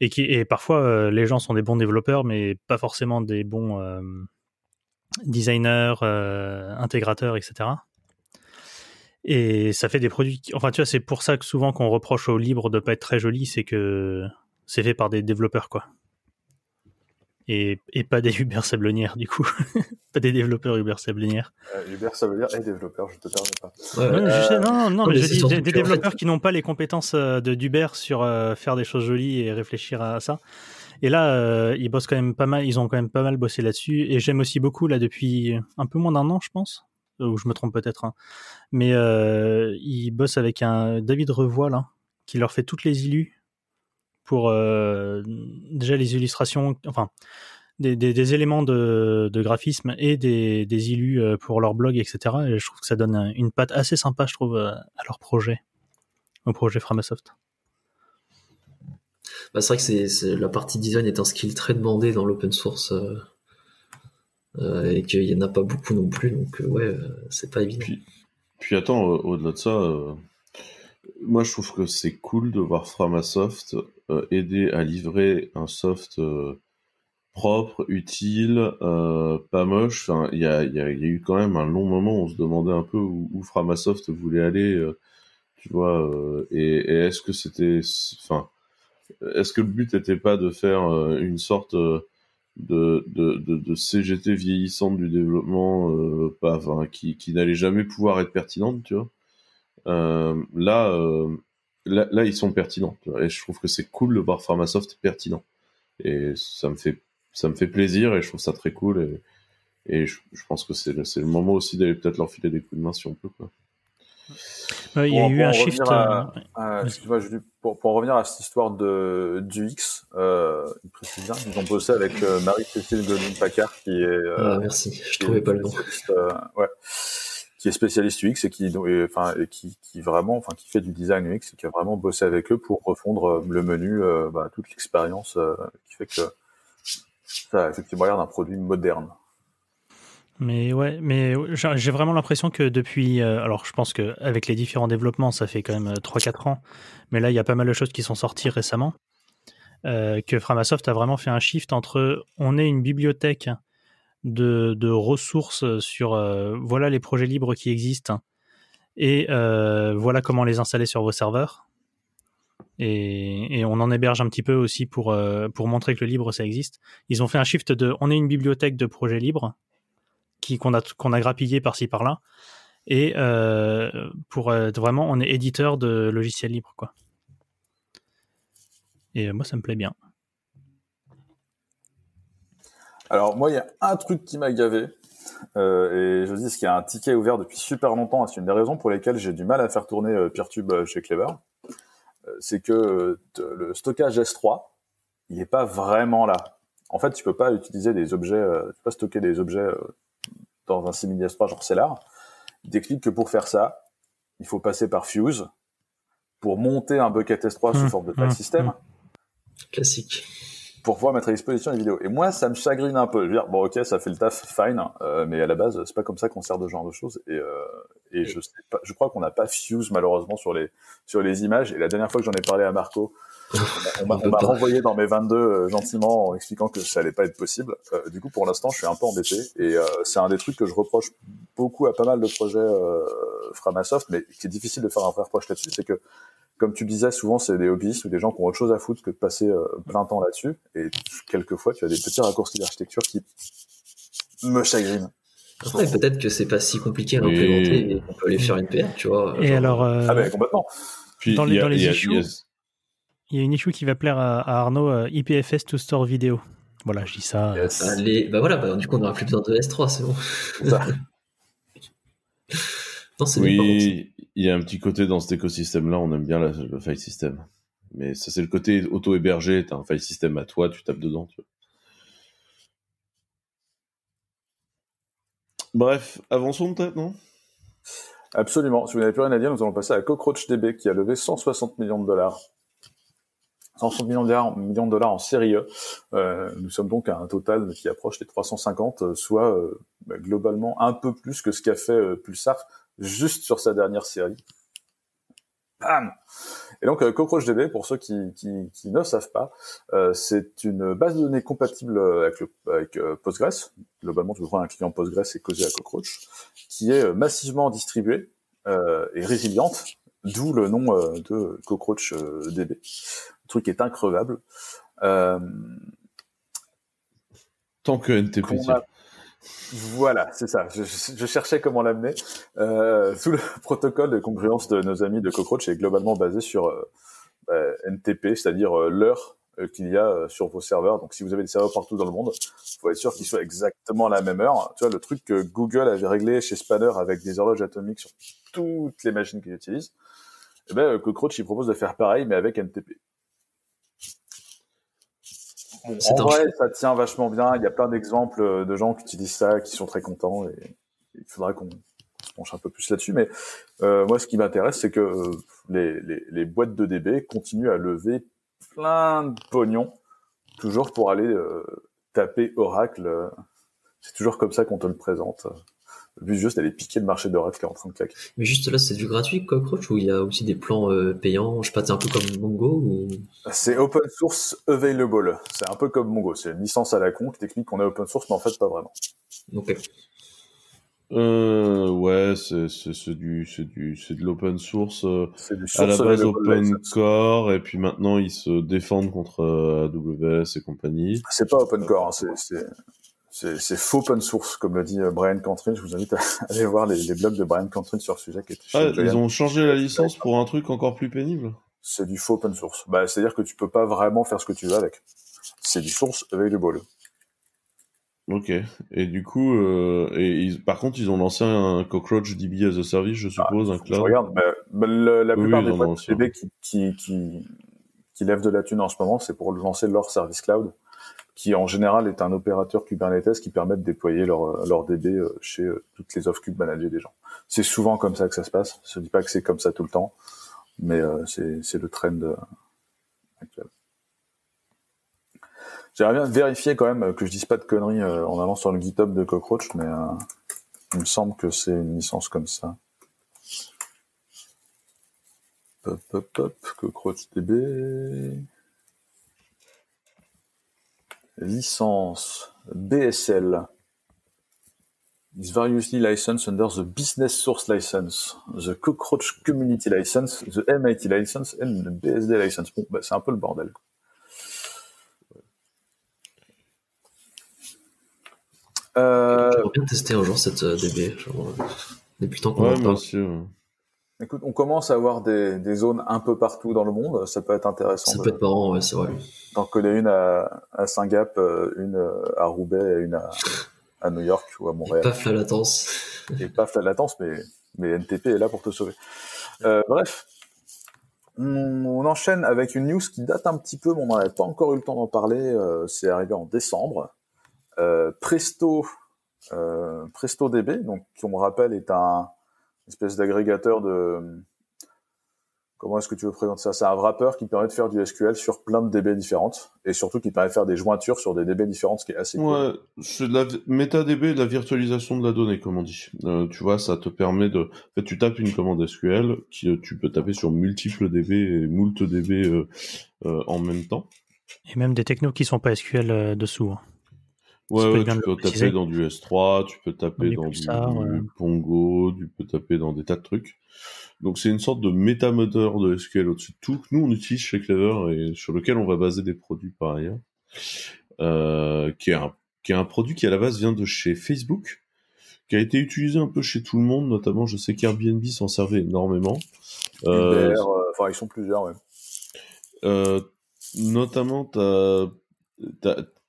Et qui et parfois les gens sont des bons développeurs mais pas forcément des bons designers, intégrateurs, etc. Et ça fait des produits. Enfin, tu vois, c'est pour ça que souvent qu'on reproche au libre de pas être très joli, c'est que c'est fait par des développeurs, quoi. Et, et pas des Uber Sablonnières, du coup. pas des développeurs Uber Sablonnières.
Euh, Uber Sablonnières et développeurs, je te permets pas.
Ouais, non, non, mais, je dis des, développeurs qui n'ont pas les compétences euh, de d'Uber sur euh, faire des choses jolies et réfléchir à ça. Et là, euh, ils bossent quand même pas mal, ils ont quand même pas mal bossé là-dessus. Et j'aime aussi beaucoup, là, depuis un peu moins d'un an, je pense, ou je me trompe peut-être, hein. mais euh, ils bossent avec un David Revoil là, qui leur fait toutes les illus pour euh, déjà les illustrations, enfin des, éléments de, graphisme et des, des illus euh, pour leur blog, etc. Et je trouve que ça donne une patte assez sympa, je trouve, à leur projet, au projet Framasoft.
Bah, c'est vrai que c'est, la partie design est un skill très demandé dans l'open source. Euh, et qu'il y en a pas beaucoup non plus, donc euh, ouais, euh, c'est pas évident.
Puis, attends, au-delà de ça, moi je trouve que c'est cool de voir Framasoft aider à livrer un soft propre, utile, pas moche. Il y a, y, y a, eu quand même un long moment où on se demandait un peu où, où Framasoft voulait aller, tu vois. et, et est-ce que c'était, enfin, est-ce que le but n'était pas de faire une sorte de, de, de, CGT vieillissante du développement euh, pas, qui, qui n'allait jamais pouvoir être pertinente, tu vois. Euh, là, euh, là, là, ils sont pertinents. Tu vois, et je trouve que c'est cool de voir Pharmasoft pertinent. Et ça me fait, ça me fait plaisir et je trouve ça très cool. Et, et je, je pense que c'est le moment aussi d'aller peut-être leur filer des coups de main si on peut. Quoi.
Il y a eu un shift.
pour, pour, revenir à cette histoire de, du X, euh, il précise bien qu'ils ont bossé avec euh, Marie-Cécile Godwin-Packard, qui est. Euh,
ah, merci, je trouvais pas le nom.
Euh, ouais, qui est spécialiste UX et qui, et, enfin, et qui, qui vraiment, enfin, qui fait du design UX et qui a vraiment bossé avec eux pour refondre le menu, bah, toute l'expérience qui fait que ça a effectivement l'air d'un produit moderne.
Mais ouais, mais j'ai vraiment l'impression que depuis, euh, alors je pense qu'avec les différents développements, ça fait quand même 3-4 euh, ans, mais là il y a pas mal de choses qui sont sorties récemment, euh, que Framasoft a vraiment fait un shift entre on est une bibliothèque de, de ressources sur voilà les projets libres qui existent et voilà comment les installer sur vos serveurs. Et, et, on en héberge un petit peu aussi pour, pour montrer que le libre ça existe. Ils ont fait un shift de on est une bibliothèque de projets libres qu'on a grappillé par-ci par-là et euh, pour être vraiment on est éditeur de logiciels libres quoi Et moi, ça me plaît bien.
Alors moi, il y a un truc qui m'a gavé. Euh, et je dis, qu'il y a un ticket ouvert depuis super longtemps, c'est une des raisons pour lesquelles j'ai du mal à faire tourner euh, Peertube euh, chez Clever, c'est que le stockage S3, il n'est pas vraiment là. En fait, tu peux pas utiliser des objets, tu peux pas stocker des objets dans un simili S3 genre Cellar. Il t'explique que pour faire ça, il faut passer par Fuse pour monter un bucket S3 sous mmh, forme de file mmh, system. Mmh.
Classique
pour pouvoir mettre à disposition les vidéos. Et moi, ça me chagrine un peu. Je veux dire, bon, ok, ça fait le taf, fine, euh, mais à la base, c'est pas comme ça qu'on sert de genre de choses. Et, euh, et je sais pas, je crois qu'on n'a pas Fuse malheureusement sur les sur les images. Et la dernière fois que j'en ai parlé à Marco, on m'a renvoyé dans mes 22 euh, gentiment en expliquant que ça allait pas être possible. Euh, du coup, pour l'instant, je suis un peu embêté. Et euh, c'est un des trucs que je reproche beaucoup à pas mal de projets Framasoft, mais qui est difficile de faire un vrai reproche là-dessus, c'est que comme tu disais, souvent c'est des hobbyistes ou des gens qui ont autre chose à foutre que de passer euh, plein temps là-dessus. Et quelquefois, tu as des petits raccourcis d'architecture qui me chagrinent.
Après, peut-être que c'est pas si compliqué à implémenter et qu'on peut aller faire une PR, tu vois.
Et alors,
euh, ah ben complètement.
dans les, dans les issues, il y a une issue qui va plaire à, Arnaud, euh, IPFS to store vidéo. Voilà, je dis ça.
Allez, bah voilà, bah, du coup on n'aura plus besoin de S3, c'est bon.
non, c'est oui, il y a un petit côté dans cet écosystème-là, on aime bien le file system. Mais ça, c'est le côté auto-hébergé. Tu as un file system à toi, tu tapes dedans. Bref, avançons peut-être, non?
Absolument. Si vous n'avez plus rien à dire, nous allons passer à CockroachDB qui a levé 160 millions de dollars. 160 millions de dollars, en série E. Euh, nous sommes donc à un total qui approche les 350, soit euh, bah, globalement un peu plus que ce qu'a fait euh, Pulsar juste sur sa dernière série. Bam et donc euh, CockroachDB, pour ceux qui, qui, qui, ne savent pas, euh, c'est une base de données compatible avec, le, avec euh, Postgres. Globalement, tu un client Postgres et causer à Cockroach, qui est massivement distribuée et résiliente, d'où le nom de CockroachDB. Le truc est increvable.
Tant que NTP.
Voilà, c'est ça. Je, je, cherchais comment l'amener. Euh, sous le protocole de congruence de nos amis de Cockroach est globalement basé sur euh, bah, NTP, c'est-à-dire euh, l'heure euh, qu'il y a sur vos serveurs. Donc, si vous avez des serveurs partout dans le monde, il faut être sûr qu'ils soient exactement à la même heure. Tu vois, le truc que Google avait réglé chez Spanner avec des horloges atomiques sur toutes les machines qu'ils utilisent, eh ben, Cockroach, il propose de faire pareil, mais avec NTP en vrai, ça tient vachement bien. Il y a plein d'exemples euh, de gens qui utilisent ça, qui sont très contents. Et il faudra qu'on se penche un peu plus là-dessus. Mais euh, moi, ce qui m'intéresse, c'est que euh, les, les, les, boîtes de DB continuent à lever plein de pognon, toujours pour aller taper Oracle. C'est toujours comme ça qu'on te le présente vu juste d'aller piquer le marché d'Oracle qui est en train de claquer.
Mais juste là, c'est du gratuit Cockroach ou il y a aussi des plans euh, payants? Je sais pas, c'est un peu comme Mongo ou...
C'est open source available. C'est un peu comme Mongo. C'est une licence à la con qui technique qu'on est open source, mais en fait pas vraiment.
Ok.
Euh, ouais, c'est du c'est du c'est de l'open source euh, du à la base open core et puis maintenant ils se défendent contre AWS et compagnie.
C'est pas open core, hein, c'est c'est faux open source, comme le dit euh, Brian Cantrin. Je vous invite à aller voir les, les blogs de Brian Cantrin sur le sujet. Qui
ah, ils ont changé la licence pour un truc encore plus pénible
C'est du faux open source. Bah, C'est-à-dire que tu peux pas vraiment faire ce que tu veux avec. C'est du source available.
Ok. Et du coup, euh, et par contre, ils ont lancé un Cockroach DB as a service, je suppose,
ah,
un cloud.
regarde, bah, la plupart des boîtes DB qui, qui, qui, qui lèvent de la thune en ce moment, c'est pour lancer leur service cloud qui en général est un opérateur Kubernetes qui permet de déployer leur, leur DB euh, chez euh, toutes les off kube managées des gens. C'est souvent comme ça que ça se passe. Je dis pas que c'est comme ça tout le temps, mais euh, c'est le trend actuel. J'aimerais bien vérifier quand même que je dise pas de conneries en allant sur le GitHub de Cockroach, mais il me semble que c'est une licence comme ça. Pop, pop, pop, Cockroach DB licence BSL is variously licensed under the Business Source License, the Cockroach Community License, the MIT License and the BSD License. Bon, bah, c'est un peu le bordel.
Euh... J'aimerais bien tester un jour cette euh, DB, genre, euh, depuis tant qu'on
ouais, en parle.
Écoute, on commence à avoir des, des, zones un peu partout dans le monde. Ça peut être intéressant.
Ça peut être marrant, ouais, c'est vrai.
D'en connais une à, à Singapour, euh, une à Roubaix et une à, à New York ou à Montréal.
Et paf la latence.
Et paf la latence, mais, mais NTP est là pour te sauver. Euh, bref, on, on, enchaîne avec une news qui date un petit peu, mais on n'avait pas encore eu le temps d'en parler. Euh, c'est arrivé en décembre. Euh, Presto, euh, Presto DB, donc qui on me rappelle est un espèce d'agrégateur de comment est-ce que tu veux présenter ça? C'est un wrapper qui permet de faire du SQL sur plein de DB différentes et surtout qui permet de faire des jointures sur des DB différentes, ce qui est assez
ouais, c'est de la MetaDB, de la virtualisation de la donnée, comme on dit. Euh, tu vois, ça te permet de, en fait, tu tapes une commande SQL qui euh, tu peux taper sur multiples DB et moult DB euh, euh, en même temps.
Et même des technos qui sont pas SQL euh, dessous. Hein.
Ouais, ouais tu peux taper dans du S3, tu peux taper dans du, ouais. Pongo, tu peux taper dans des tas de trucs. Donc c'est une sorte de métamoteur de SQL au-dessus de tout que nous on utilise chez Clever et sur lequel on va baser des produits par ailleurs. Euh, qui, est un, qui est un produit qui à la base vient de chez Facebook, qui a été utilisé un peu chez tout le monde, notamment je sais qu'Airbnb s'en servait énormément.
Euh, Uber, euh, enfin ils sont plusieurs, ouais.
Euh, notamment t'as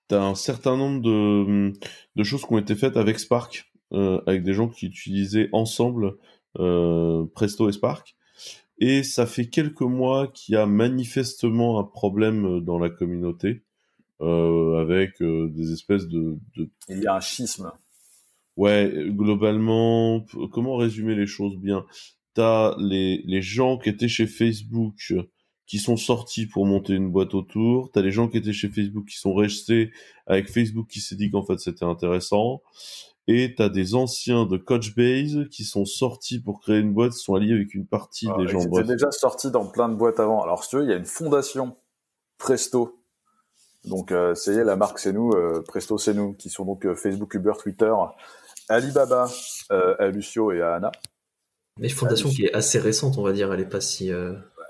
t'as un certain nombre de, de, choses qui ont été faites avec Spark, euh, avec des gens qui utilisaient ensemble euh, Presto et Spark. Et ça fait quelques mois qu'il y a manifestement un problème dans la communauté euh, avec euh, des espèces de, de,
Il y a un schisme.
Ouais, globalement, comment résumer les choses bien? T'as les, les gens qui étaient chez Facebook qui sont sortis pour monter une boîte autour. T'as les gens qui étaient chez Facebook qui sont restés avec Facebook qui s'est dit qu'en fait c'était intéressant. Et t'as des anciens de Coachbase qui sont sortis pour créer une boîte, qui sont alliés avec une partie
ah,
des gens.
Ils étaient déjà sortis dans plein de boîtes avant. Alors si tu veux, il y a une fondation Presto. Donc euh, c'est la marque c'est nous, euh, Presto c'est nous, qui sont donc euh, Facebook, Uber, Twitter, Alibaba, euh, à Lucio et à Anna.
Mais une fondation qui est assez récente, on va dire, elle est pas si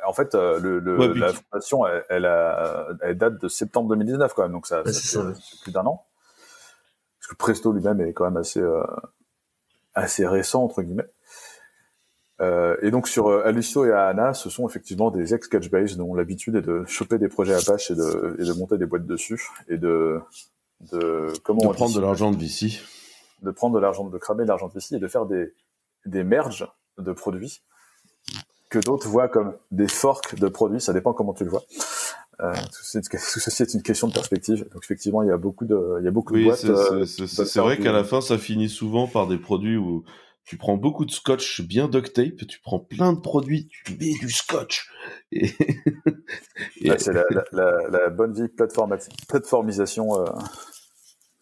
en fait, euh, le, le ouais, la fondation, elle, elle, a, elle, date de septembre 2019 quand même, donc ça, ça,
ouais.
plus d'un an. Parce que Presto lui-même est quand même assez euh, assez récent entre guillemets. Euh, et donc sur euh, Alucio et Ana, ce sont effectivement des ex Catchbase dont l'habitude est de choper des projets Apache et de, et de monter des boîtes dessus et de de comment
de
on
prendre de l'argent de VC,
de prendre de l'argent, de cramer de l'argent de VC et de faire des des merges de produits que d'autres voient comme des forks de produits, ça dépend comment tu le vois. Euh, tout, ceci est une question de perspective. Donc effectivement, il y a beaucoup de, il y a beaucoup
oui,
de boîtes. euh,
C'est vrai qu'à la fin, ça finit souvent par des produits où tu prends beaucoup de scotch bien duct tape, tu prends plein de produits, tu mets du scotch. Et...
et... C'est la, la, la, la, bonne vie plateformisation euh,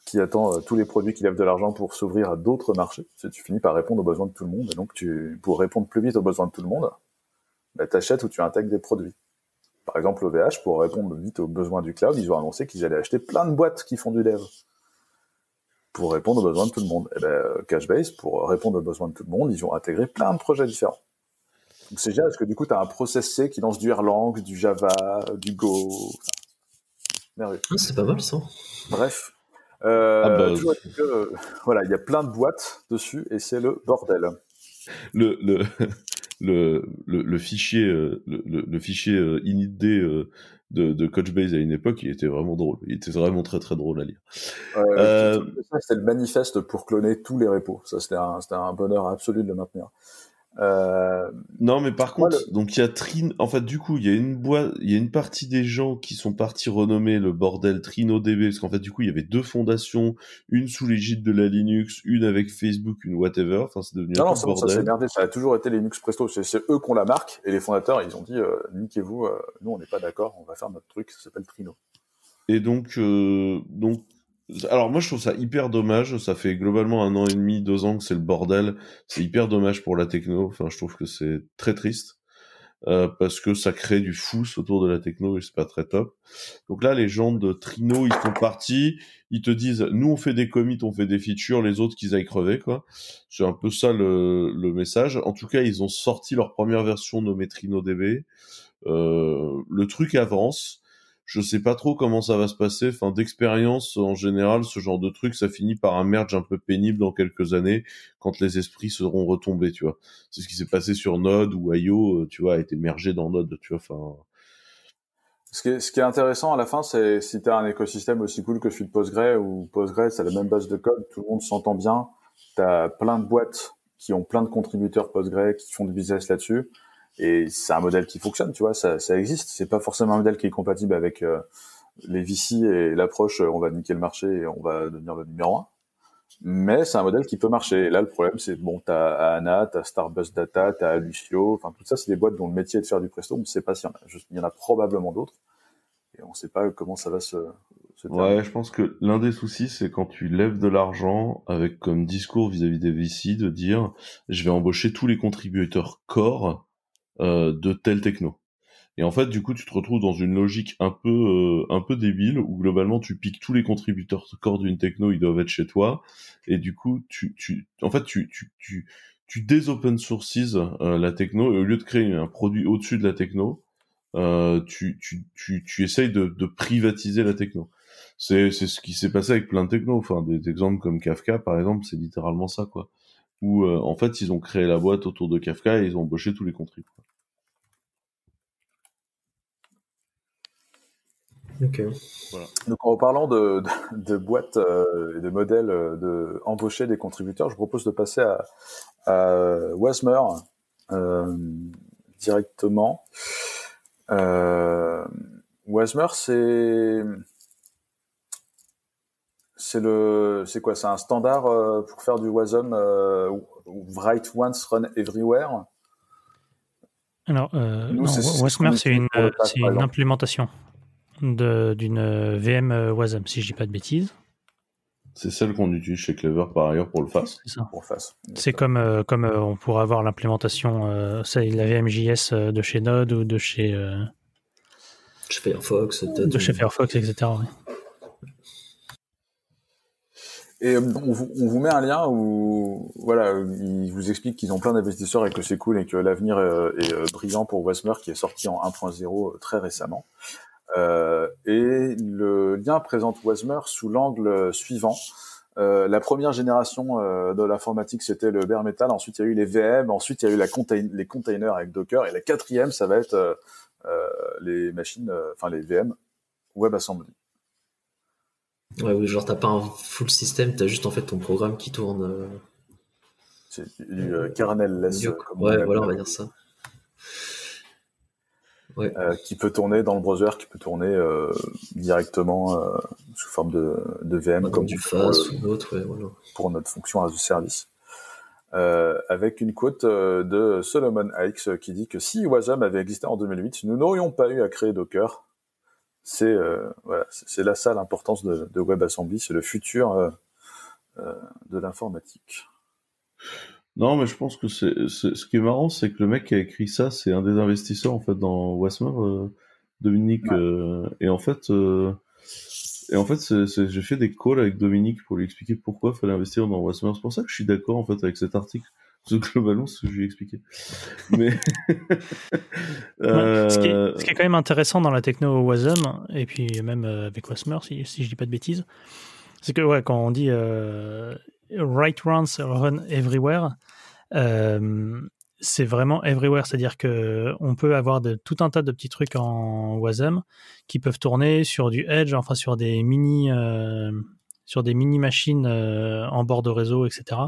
qui attend euh, tous les produits qui lèvent de l'argent pour s'ouvrir à d'autres marchés. Tu finis par répondre aux besoins de tout le monde. Et donc, tu, pour répondre plus vite aux besoins de tout le monde, bah, tu achètes ou tu intègres des produits. Par exemple, OVH, pour répondre vite aux besoins du cloud, ils ont annoncé qu'ils allaient acheter plein de boîtes qui font du dev pour répondre aux besoins de tout le monde. Et ben, Cashbase, pour répondre aux besoins de tout le monde, ils ont intégré plein de projets différents. Donc c'est génial parce que du coup, tu as un process C qui lance du Erlang, du Java, du Go.
Merveilleux. Ah, c'est pas mal ça.
Bref. Euh, ah bah... que, euh, voilà, il y a plein de boîtes dessus et c'est le bordel.
Le, le, le, le, le fichier, euh, le, le, fichier euh, init euh, de, de Coachbase à une époque, il était vraiment drôle. Il était vraiment très très drôle à lire.
Euh, c'était le manifeste pour cloner tous les repos. Ça, c'était un, un bonheur absolu de le maintenir. Euh...
Non, mais par contre, le... donc il y a Trin. En fait, du coup, il y a une boîte, il y a une partie des gens qui sont partis renommer le bordel TrinoDB, parce qu'en fait, du coup, il y avait deux fondations, une sous l'égide de la Linux, une avec Facebook, une whatever. Enfin, c'est devenu
non,
un
non,
peu bordel.
ça s'est merdé. Ça a toujours été Linux Presto. C'est eux qu'on la marque, et les fondateurs, ils ont dit, euh, niquez-vous, euh, nous, on n'est pas d'accord, on va faire notre truc, ça s'appelle Trino.
Et donc, donc alors moi je trouve ça hyper dommage, ça fait globalement un an et demi, deux ans que c'est le bordel, c'est hyper dommage pour la techno, enfin je trouve que c'est très triste, euh, parce que ça crée du fous autour de la techno et c'est pas très top. Donc là les gens de Trino ils sont partis, ils te disent nous on fait des commits, on fait des features, les autres qu'ils aillent crever quoi. C'est un peu ça le, le, message. En tout cas ils ont sorti leur première version nommée TrinoDB, euh, le truc avance je sais pas trop comment ça va se passer. Enfin, d'expérience en général, ce genre de truc, ça finit par un merge un peu pénible dans quelques années, quand les esprits seront retombés, tu vois. C'est ce qui s'est passé sur Node ou IO, tu vois, a été mergé dans Node, tu vois. Enfin.
Ce qui, est, ce qui est intéressant à la fin, c'est si tu as un écosystème aussi cool que celui de Postgre, ou Postgre, c'est la même base de code, tout le monde s'entend bien, tu as plein de boîtes qui ont plein de contributeurs Postgre qui font du business là-dessus et c'est un modèle qui fonctionne, tu vois, ça, ça existe. C'est pas forcément un modèle qui est compatible avec euh, les VC et l'approche euh, on va niquer le marché et on va devenir le numéro un. Mais c'est un modèle qui peut marcher. Et là, le problème, c'est bon, t'as Anna, t'as Starbus Data, t'as Lucio, enfin tout ça, c'est des boîtes dont le métier est de faire du presto. On ne sait pas s'il y en a. Il y en a probablement d'autres, et on ne sait pas comment ça va se. se
ouais, je pense que l'un des soucis, c'est quand tu lèves de l'argent avec comme discours vis-à-vis des VC de dire, je vais embaucher tous les contributeurs core euh, de telle techno. Et en fait, du coup, tu te retrouves dans une logique un peu euh, un peu débile où globalement tu piques tous les contributeurs corps d'une techno, ils doivent être chez toi, et du coup, tu tu en fait tu tu tu tu désopen sources euh, la techno et au lieu de créer un produit au-dessus de la techno, euh, tu, tu, tu, tu essayes de, de privatiser la techno. C'est, c'est ce qui s'est passé avec plein de techno. Enfin, des exemples comme Kafka, par exemple, c'est littéralement ça, quoi. Où, en fait, ils ont créé la boîte autour de Kafka et ils ont embauché tous les contributeurs.
Donc en parlant de, de, boîtes euh, et de modèles euh, de embaucher des contributeurs, je propose de passer à, à Wasmer euh, directement. Euh, Wasmer, c'est c'est le c'est quoi? C'est un standard pour faire du Wasm write once run everywhere.
Alors, Wasmer, c'est une, une implémentation d'une VM euh, Wasm, si je dis pas de bêtises.
C'est celle qu'on utilise chez Clever par ailleurs pour le FAS.
C'est comme, euh, comme euh, on pourrait avoir l'implémentation, c'est la VMJS de chez Node ou de chez.
chez Firefox,
De chez Firefox, etc.
Et on vous, met un lien où voilà, ils vous expliquent qu'ils ont plein d'investisseurs et que c'est cool et que l'avenir est, brillant pour Wasmer qui est sorti en 1.0 très récemment. Euh, et le lien présente Wasmer sous l'angle suivant. Euh, la première génération euh, de l'informatique, c'était le bare metal. Ensuite, il y a eu les VM. Ensuite, il y a eu la les containers avec Docker. Et la quatrième, ça va être les machines, enfin les VM WebAssembly.
Ouais, oui, genre t'as pas un full system, t'as juste en fait ton programme qui tourne.
C'est du kernel-less.
Ouais, voilà, on va dire ça.
Euh, qui peut tourner dans le browser, qui peut tourner euh, directement euh, sous forme de, de VM
comme du FAS ou d'autres, voilà.
pour notre fonction as a service. avec une quote de Solomon Hikes qui dit que si Wasm avait existé en 2008, nous n'aurions pas eu à créer Docker. C'est voilà, c'est là ça l'importance de, de WebAssembly, c'est le futur de l'informatique.
Non, mais je pense que c'est, ce qui est marrant, c'est que le mec qui a écrit ça, c'est un des investisseurs en fait dans Wasmer, euh, Dominique. Euh, et en fait, euh, et en fait, j'ai fait des calls avec Dominique pour lui expliquer pourquoi il fallait investir dans Wasmer. C'est pour ça que je suis d'accord en fait avec cet article. Parce que globalement, c'est ce que je lui ai expliqué. Mais
ce, qui est, ce, qui est, quand même intéressant dans la techno Wasm, et puis même avec Wasmer, si, si je dis pas de bêtises, c'est que ouais, quand on dit write runs run everywhere, euh, c'est vraiment everywhere, c'est-à-dire que on peut avoir de, tout un tas de petits trucs en Wasm qui peuvent tourner sur du edge, enfin sur des mini, euh, sur des mini machines euh, en bord de réseau, etc.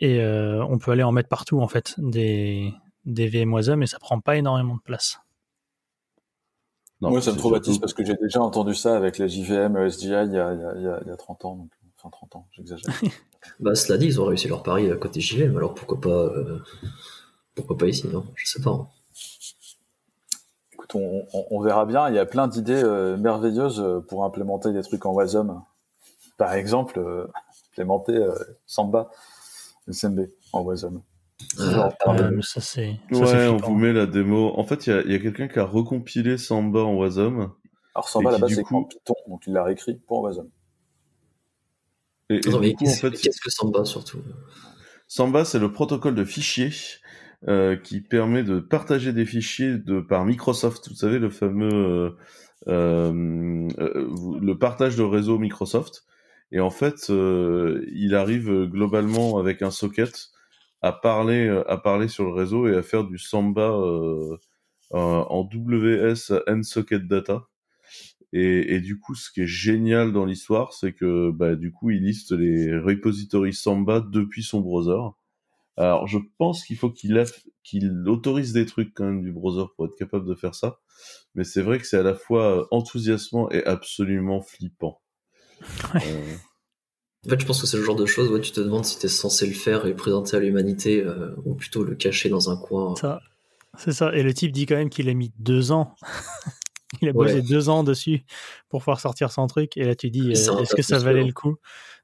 Et on peut aller en mettre partout en fait des, des VM Wasm et ça prend pas énormément de place.
Moi, ça me traumatise parce que j'ai déjà entendu ça avec la JVM SGI il y a, il y a, il y a 30 ans. Donc enfin 30 ans, j'exagère.
bah, cela dit, ils ont réussi leur pari à côté JVM, alors pourquoi pas, euh, pourquoi pas ici, non? Je sais pas. Hein.
Écoute, on, verra bien. Il y a plein d'idées euh, merveilleuses euh, pour implémenter des trucs en Wasm. Par exemple, implémenter Samba, SMB en Wasm.
Ah, ça c'est.
Ouais, on vous met la démo. En fait, il y a, quelqu'un qui a recompilé Samba en Wasm.
Alors Samba là-bas c'est coup... Python, donc il l'a réécrit pour Wasm.
Et, mais qu'est-ce que Samba surtout
Samba, c'est le protocole de fichier qui permet de partager des fichiers de par Microsoft. Vous savez le fameux le partage de réseau Microsoft. Et en fait, il arrive globalement avec un socket à parler à parler sur le réseau et à faire du Samba en WS and socket data. Et, et, du coup, ce qui est génial dans l'histoire, c'est que bah, du coup, il liste les repositories Samba depuis son browser. Alors, je pense qu'il faut qu'il qu'il autorise des trucs quand même du browser pour être capable de faire ça. Mais c'est vrai que c'est à la fois enthousiasmant et absolument flippant.
Ouais. Euh... En fait, je pense que c'est le genre de choses où tu te demandes si tu es censé le faire et le présenter à l'humanité euh, ou plutôt le cacher dans un coin.
Ça, c'est ça. Et le type dit quand même qu'il a mis deux ans Il a bossé deux ans dessus pour pouvoir sortir son truc. Et là, tu dis, euh, est-ce que ça valait le coup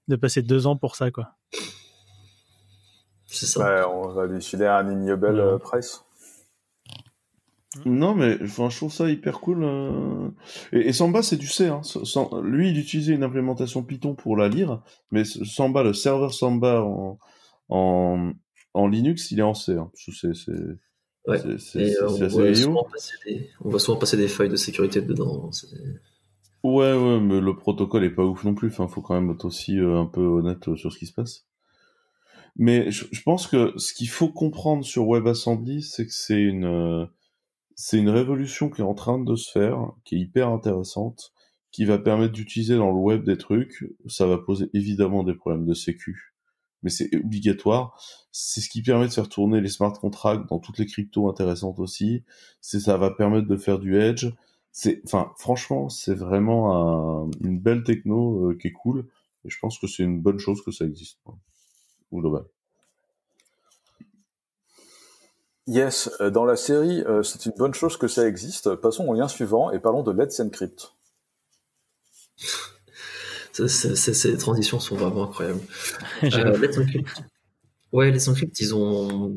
de passer deux ans pour ça, quoi?
C'est ça. on va décider un ignoble euh, price.
Non, mais enfin, je trouve ça hyper cool. Euh. Et, Samba, c'est du C. Hein. Lui, il utilisait une implémentation Python pour la lire, mais Samba, le serveur Samba en, en, en Linux, il est en C. Hein. C'est
Ouais. Euh, on, voit souvent passer des, on va souvent passer des feuilles de sécurité dedans.
Ouais, ouais, mais le protocole est pas ouf non plus. Enfin, faut quand même être aussi euh, un peu honnête euh, sur ce qui se passe. Mais je, pense que ce qu'il faut comprendre sur WebAssembly, c'est que c'est une, c'est une révolution qui est en train de se faire, qui est hyper intéressante, qui va permettre d'utiliser dans le web des trucs. Ça va poser évidemment des problèmes de sécu mais c'est obligatoire. C'est ce qui permet de faire tourner les smart contracts dans toutes les cryptos intéressantes aussi. C'est ça va permettre de faire du hedge. C'est, enfin, franchement, c'est vraiment une belle techno euh, qui est cool. Et je pense que c'est une bonne chose que ça existe. Ou global.
Yes, euh, dans la série, euh, c'est une bonne chose que ça existe. Passons au lien suivant et parlons de Let's Encrypt
ces transitions sont vraiment incroyables. euh, Let's Encrypt. Ouais, les Encrypt, ils ont.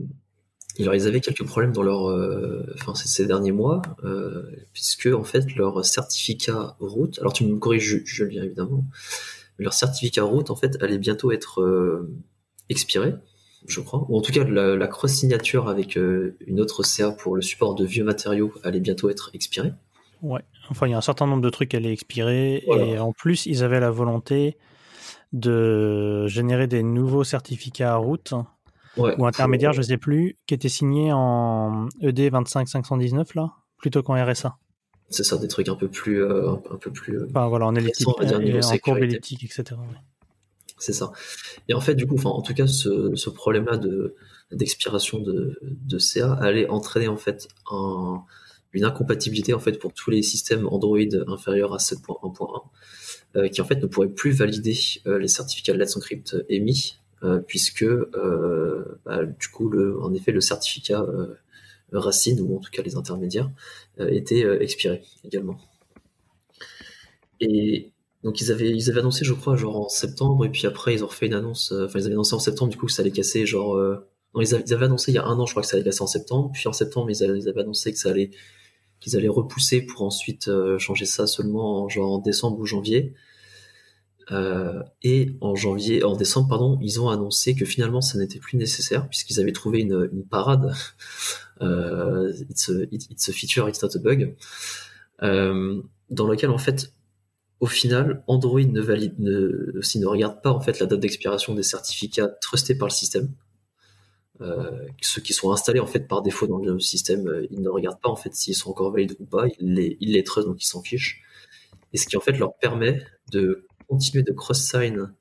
ils avaient quelques problèmes dans leur, euh, enfin, ces, derniers mois, euh, puisque en fait leur certificat route, alors tu me corriges, Julien évidemment, mais leur certificat route en fait allait bientôt être euh, expiré, je crois, ou en tout cas la, la cross signature avec une autre CA pour le support de vieux matériaux allait bientôt être expirée.
Ouais. Enfin, il y a un certain nombre de trucs qui allaient expirer. Et en plus, ils avaient la volonté de générer des nouveaux certificats à route ou intermédiaires, je ne sais plus, qui étaient signés en ED 25519 là, plutôt qu'en RSA.
C'est ça, des trucs un peu plus, euh, un peu plus.
Euh, enfin, voilà, en elliptique, en courbe elliptique, etc.
C'est ça. Et en fait, du coup, enfin, en tout cas, ce, ce problème-là de d'expiration de, de CA allait entraîner en fait un une incompatibilité en fait pour tous les systèmes Android inférieurs à 7.1.1 euh, qui en fait ne pourraient plus valider euh, les certificats de Let's Encrypt émis euh, puisque bah, du coup le, en effet le certificat racine ou en tout cas les intermédiaires était expiré également. Et donc ils avaient ils avaient annoncé je crois genre en septembre et puis après ils ont refait une annonce enfin ils avaient annoncé en septembre du coup que ça allait casser genre ils, avaient, annoncé il y a un an, je crois que ça allait casser en septembre. Puis en septembre, ils avaient, ils avaient annoncé que ça allait qu'ils allaient repousser pour ensuite euh, changer ça seulement en, genre en décembre ou janvier. Euh, et en janvier, en décembre, pardon, ils ont annoncé que finalement ça n'était plus nécessaire puisqu'ils avaient trouvé une, parade. Euh, it's, a, it's, feature, it's not a bug. Dans lequel en fait, au final, Android ne valide, ne regarde pas en fait la date d'expiration des certificats trustés par le système. Euh, ceux qui sont installés en fait par défaut dans le système, euh, ils ne regardent pas en fait s'ils sont encore valides ou pas, ils les, ils donc ils s'en fichent. Et ce qui en fait leur permet de continuer de cross-sign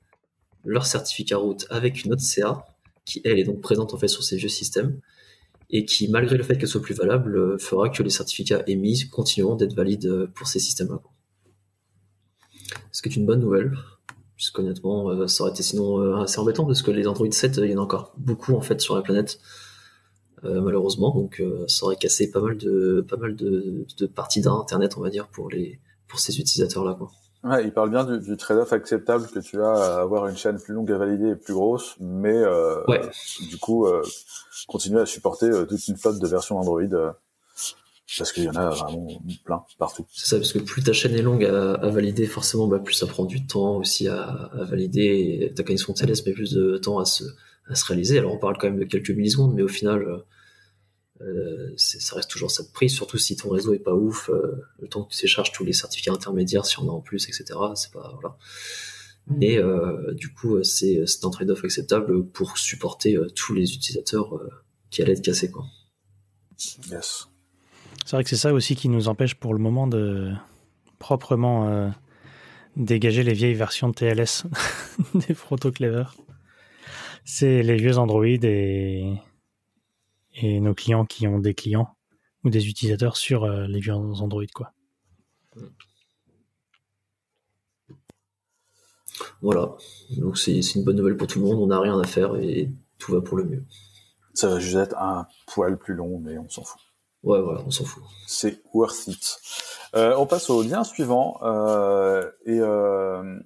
leur certificat route avec une autre CA qui elle est donc présente en fait sur ces vieux systèmes et qui malgré le fait qu'elle soit plus valable euh, fera que les certificats émis continueront d'être valides pour ces systèmes-là. Ce qui est une bonne nouvelle? Puisqu'honnêtement, euh, ça aurait été sinon euh, assez embêtant parce que les Android 7, il y en a encore beaucoup en fait sur la planète, euh, malheureusement. Donc, ça aurait cassé pas mal de pas mal de, de parties d'internet, on va dire, pour les pour ces utilisateurs-là. Quoi.
Ouais, il parle bien du, du trade-off acceptable que tu as à avoir une chaîne plus longue à valider et plus grosse, mais du coup, continuer à supporter toute une flotte de versions Android parce qu'il y en a vraiment plein partout.
C'est ça, parce que plus ta chaîne est longue à, à valider, forcément, bah, plus ça prend du temps aussi à, à valider. Ta connexion TLS met plus de temps à se, à se réaliser. Alors on parle quand même de quelques millisecondes, mais au final, euh, ça reste toujours ça de prix, surtout si ton réseau est pas ouf, le temps que tu télécharges tous les certificats intermédiaires, si on a en plus, etc. C'est pas voilà. Mais du coup, c'est un trade-off acceptable pour supporter tous les utilisateurs qui allaient être cassés, quoi.
Yes.
C'est vrai que c'est ça aussi qui nous empêche pour le moment de proprement dégager les vieilles versions de TLS des Proto Clever. C'est les vieux Android et, et nos clients qui ont des clients ou des utilisateurs sur euh, les vieux Android quoi.
Voilà, donc c'est une bonne nouvelle pour tout le monde, on n'a rien à faire et tout va pour le mieux.
Ça va juste être un poil plus long, mais on s'en fout.
Ouais, on s'en fout.
C'est worth it. Euh, on passe au lien suivant. Euh, et euh,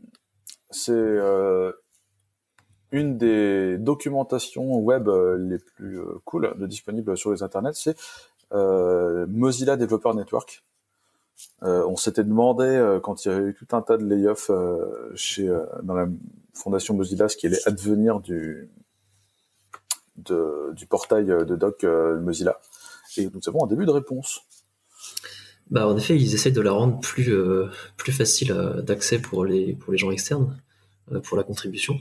c'est une des documentations web les plus cool disponibles sur les internets. C'est Mozilla Developer Network. on s'était demandé quand il y avait eu tout un tas de layoffs chez dans la fondation Mozilla ce qui allait advenir du du portail de doc Mozilla. Et nous avons un début de réponse.
Bah, en effet, ils essayent de la rendre plus, euh, plus facile euh, d'accès pour les, pour les gens externes, euh, pour la contribution.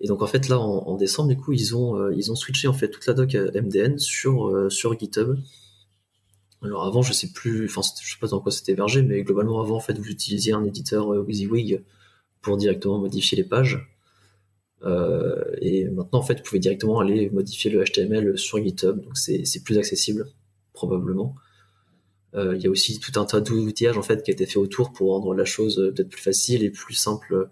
Et donc en fait là en, décembre du coup ils ont ils ont switché en fait toute la doc MDN sur sur GitHub. Alors avant je sais plus, enfin je sais pas dans quoi c'était hébergé, mais globalement avant en fait vous utilisiez un éditeur WYSIWYG pour directement modifier les pages. Et maintenant en fait vous pouvez directement aller modifier le HTML sur GitHub, donc c'est plus accessible probablement. Euh, il y a aussi tout un tas d'outillages en fait qui a été fait autour pour rendre la chose euh, peut-être plus facile et plus simple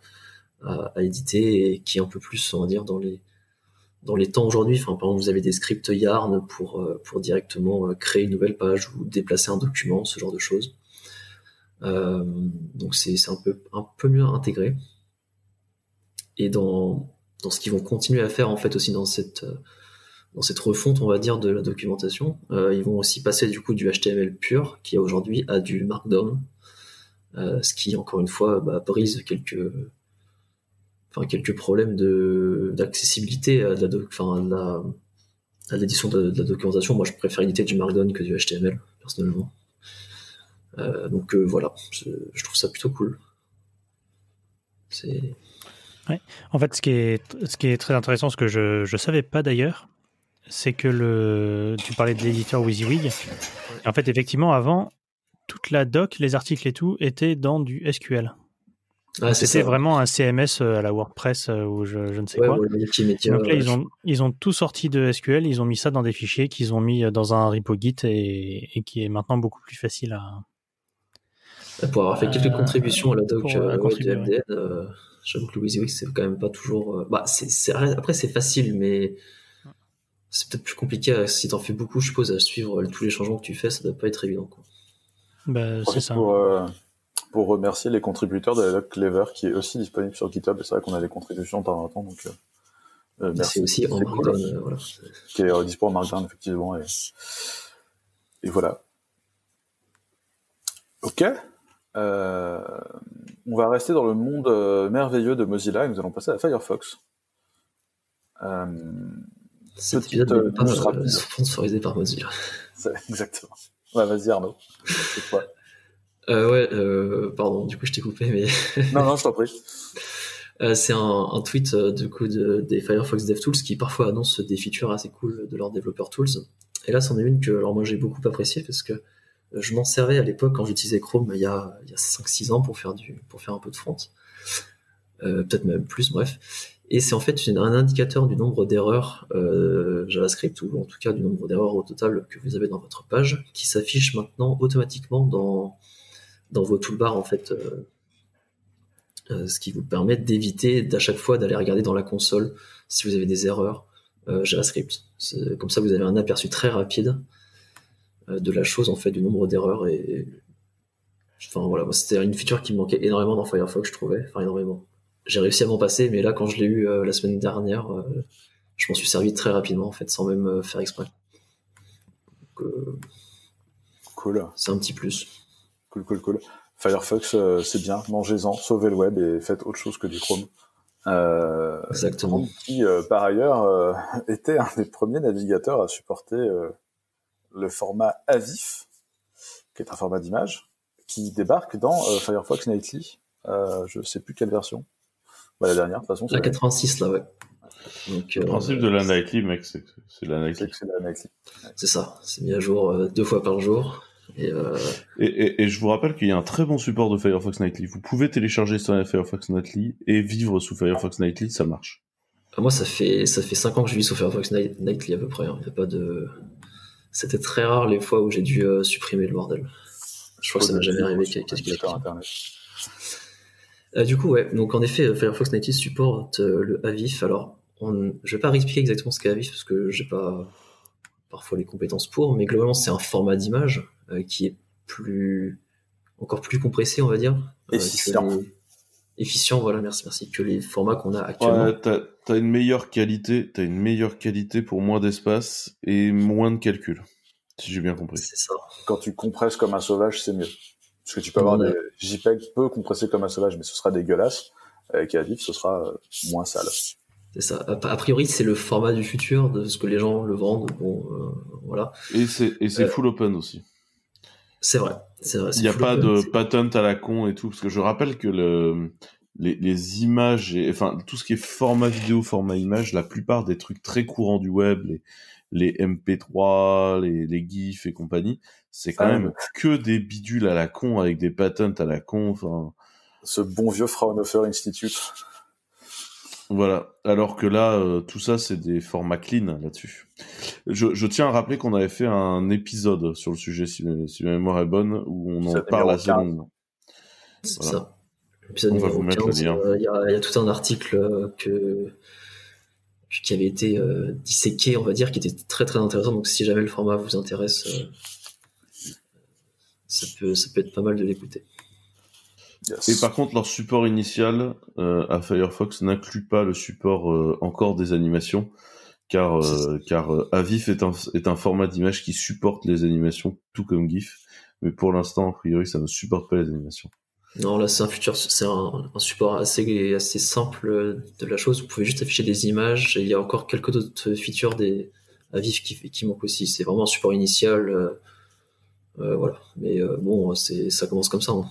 à, éditer et qui est un peu plus, on va dire, dans les dans les temps aujourd'hui. Par exemple, vous avez des scripts Yarn pour euh, pour directement créer une nouvelle page ou déplacer un document, ce genre de choses. Euh, donc c'est un peu un peu mieux intégré. Et dans dans ce qu'ils vont continuer à faire en fait aussi dans cette dans cette refonte, on va dire, de la documentation. Euh, ils vont aussi passer du coup du HTML pur, qui aujourd'hui a du Markdown, euh, ce qui, encore une fois, bah, brise quelques, enfin, quelques problèmes de, d'accessibilité à, la, enfin, la, à l'édition de, la documentation. Moi, je préfère éditer du Markdown que du HTML, personnellement. Euh, donc voilà, je, trouve ça plutôt cool. C'est...
Ouais. En fait, ce qui est, ce qui est très intéressant, ce que je ne savais pas d'ailleurs, c'est que le, tu parlais de l'éditeur WYSIWYG. En fait, effectivement, avant, toute la doc, les articles et tout étaient dans du SQL. Ah, C'était vraiment un CMS euh, à la WordPress euh, ou je, ne sais quoi. Donc là, ils ont, ils ont tout sorti de SQL, ils ont mis ça dans des fichiers qu'ils ont mis dans un repo Git et, qui est maintenant beaucoup plus facile à.
Pour avoir fait quelques contributions à la doc euh, de MDN, j'avoue que le WYSIWYG, c'est quand même pas toujours. Bah, après, c'est facile, mais c'est peut-être plus compliqué si t'en fais beaucoup, je suppose, à suivre tous les changements que tu fais, ça doit pas être évident. Quoi.
Bah, c'est ça.
Pour, euh, pour, remercier les contributeurs de la doc Clever qui est aussi disponible sur GitHub. C'est vrai qu'on a des contributions de temps en temps, donc euh,
euh merci. C'est aussi en Markdown, voilà.
Qui est disponible en Markdown, effectivement. Et, et voilà. Ok. Euh, on va rester dans le monde merveilleux de Mozilla et nous allons passer à Firefox.
Euh, cet épisode euh, pas euh, sponsorisé par Mozilla.
Exactement. Ouais, vas-y Arnaud. C'est
quoi euh, Ouais, euh, pardon, du coup je t'ai coupé, mais.
non, non, je t'en prie.
Euh, c'est un, un, tweet du coup de, des Firefox DevTools qui parfois annoncent des features assez cool de leurs développeurs tools. Et là, c'en est une que alors moi j'ai beaucoup apprécié parce que je m'en servais à l'époque quand j'utilisais Chrome il y a, il y a 5-6 ans pour faire du pour faire un peu de front. peut-être même plus, bref. Et c'est en fait un indicateur du nombre d'erreurs euh, JavaScript, ou en tout cas du nombre d'erreurs au total que vous avez dans votre page, qui s'affiche maintenant automatiquement dans, dans vos toolbars, en fait, euh, euh, ce qui vous permet d'éviter d'à chaque fois d'aller regarder dans la console si vous avez des erreurs JavaScript. Comme ça, vous avez un aperçu très rapide de la chose, en fait, du nombre d'erreurs. Et enfin voilà, c'était une feature qui me manquait énormément dans Firefox, je trouvais, enfin énormément j'ai réussi à m'en passer, mais là, quand je l'ai eu euh, la semaine dernière, euh, je m'en suis servi très rapidement, en fait, sans même euh, faire exprès.
cool.
C'est un petit plus.
Cool, cool, cool. Firefox, c'est bien, mangez-en, sauvez le web et faites autre chose que du Chrome.
Exactement.
Qui, par ailleurs, était un des premiers navigateurs à supporter le format AVIF, qui est un format d'image, qui débarque dans Firefox Nightly. je ne sais plus quelle version. Bah, la dernière, de toute façon.
La 86, là, ouais.
Donc, le principe de la Nightly, mec, c'est la Nightly.
C'est ça, c'est mis à jour deux fois par jour.
Euh, et, et, je vous rappelle qu'il y a un très bon support de Firefox Nightly. Vous pouvez télécharger sur Firefox Nightly et vivre sous Firefox Nightly, ça marche.
Ah, moi, ça fait ça fait 5 ans que je vis sous Firefox Nightly à peu près. Hein. Il a pas de. C'était très rare les fois où j'ai dû euh, supprimer le bordel. Je crois que ça m'a jamais arrivé. Qu'est-ce qu'il euh, Du coup, ouais. Donc en effet, Firefox Nightly supporte le AVIF. Alors, on... je vais pas réexpliquer exactement ce qu'est AVIF parce que j'ai pas parfois les compétences pour, mais globalement c'est un format d'image euh, qui est plus encore plus compressé, on va dire.
Euh. Efficient,
voilà, merci, merci. Que les formats qu'on a actuellement.
Ouais, t'as as une meilleure qualité, t'as une meilleure qualité pour moins d'espace et moins de calcul, si j'ai bien compris.
C'est ça.
Quand tu compresses comme un sauvage, c'est mieux. Parce que tu peux avoir des JPEG peu compressés comme un sauvage, mais ce sera dégueulasse. Avec Adif, ce sera euh, moins sale.
C'est ça. A, priori, c'est le format du futur de ce que les gens le vendent. Bon, voilà.
Et c'est full open aussi.
C'est vrai, c'est vrai.
Il n'y a pas de patent à la con et tout, parce que je rappelle que le, les, images, et, enfin tout ce qui est format vidéo, format image, la plupart des trucs très courants du web, les, les MP3, les, les GIFs et compagnie, c'est quand ah même que des bidules à la con avec des patents à la con. Enfin,
ce bon vieux Fraunhofer Institute.
Voilà. Alors que là, euh, tout ça, c'est des formats clean là-dessus. Je, tiens à rappeler qu'on avait fait un épisode sur le sujet, si, ma mémoire est bonne, où on en parle assez longuement.
C'est ça. L'épisode numéro 15, euh, il y, a tout un article euh, que qui avait été disséqué, on va dire, qui était très très intéressant. Donc si jamais le format vous intéresse, ça peut ça peut être pas mal de l'écouter.
Et par contre, leur support initial euh, à Firefox n'inclut pas le support euh, encore des animations, car euh, car Avif est un est un format d'image qui supporte les animations, tout comme GIF, mais pour l'instant, a priori, ça ne supporte pas les animations.
Non, là, c'est un futur, c'est un, support assez assez simple de la chose. Vous pouvez juste afficher des images. Et il y a encore quelques autres features des Avif qui qui manquent aussi. C'est vraiment un support initial. voilà. Mais bon, c'est ça commence comme ça. Hein.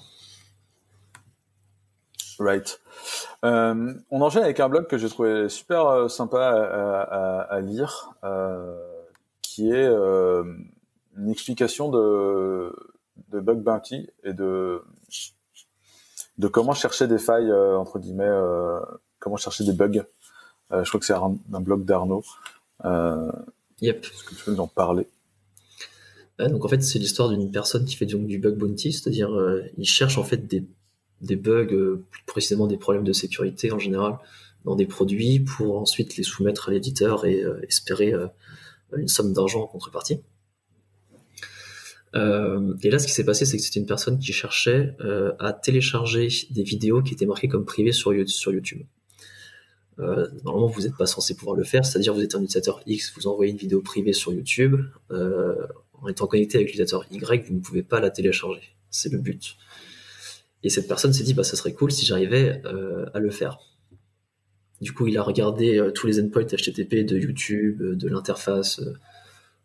Right. Euh, on enchaîne avec un blog que j'ai trouvé super euh, sympa à, lire, euh, qui est une explication de, de bug bounty et de de comment chercher des failles entre guillemets, comment chercher des bugs. je crois que c'est un, blog d'Arnaud.
yep.
Est-ce que tu peux nous en parler?
Donc en fait c'est l'histoire d'une personne qui fait donc du bug bounty, c'est-à-dire il cherche en fait des des bugs, euh, plus précisément des problèmes de sécurité en général, dans des produits pour ensuite les soumettre à l'éditeur et euh, espérer euh, une somme d'argent en contrepartie. et là, ce qui s'est passé, c'est que c'était une personne qui cherchait à télécharger des vidéos qui étaient marquées comme privées sur, YouTube. normalement, vous n'êtes pas censé pouvoir le faire, c'est-à-dire vous êtes un utilisateur X, vous envoyez une vidéo privée sur YouTube, en étant connecté avec l'utilisateur Y, vous ne pouvez pas la télécharger. C'est le but. Et cette personne s'est dit, bah, ça serait cool si j'arrivais euh, à le faire. Du coup, il a regardé euh, tous les endpoints HTTP de YouTube, de l'interface,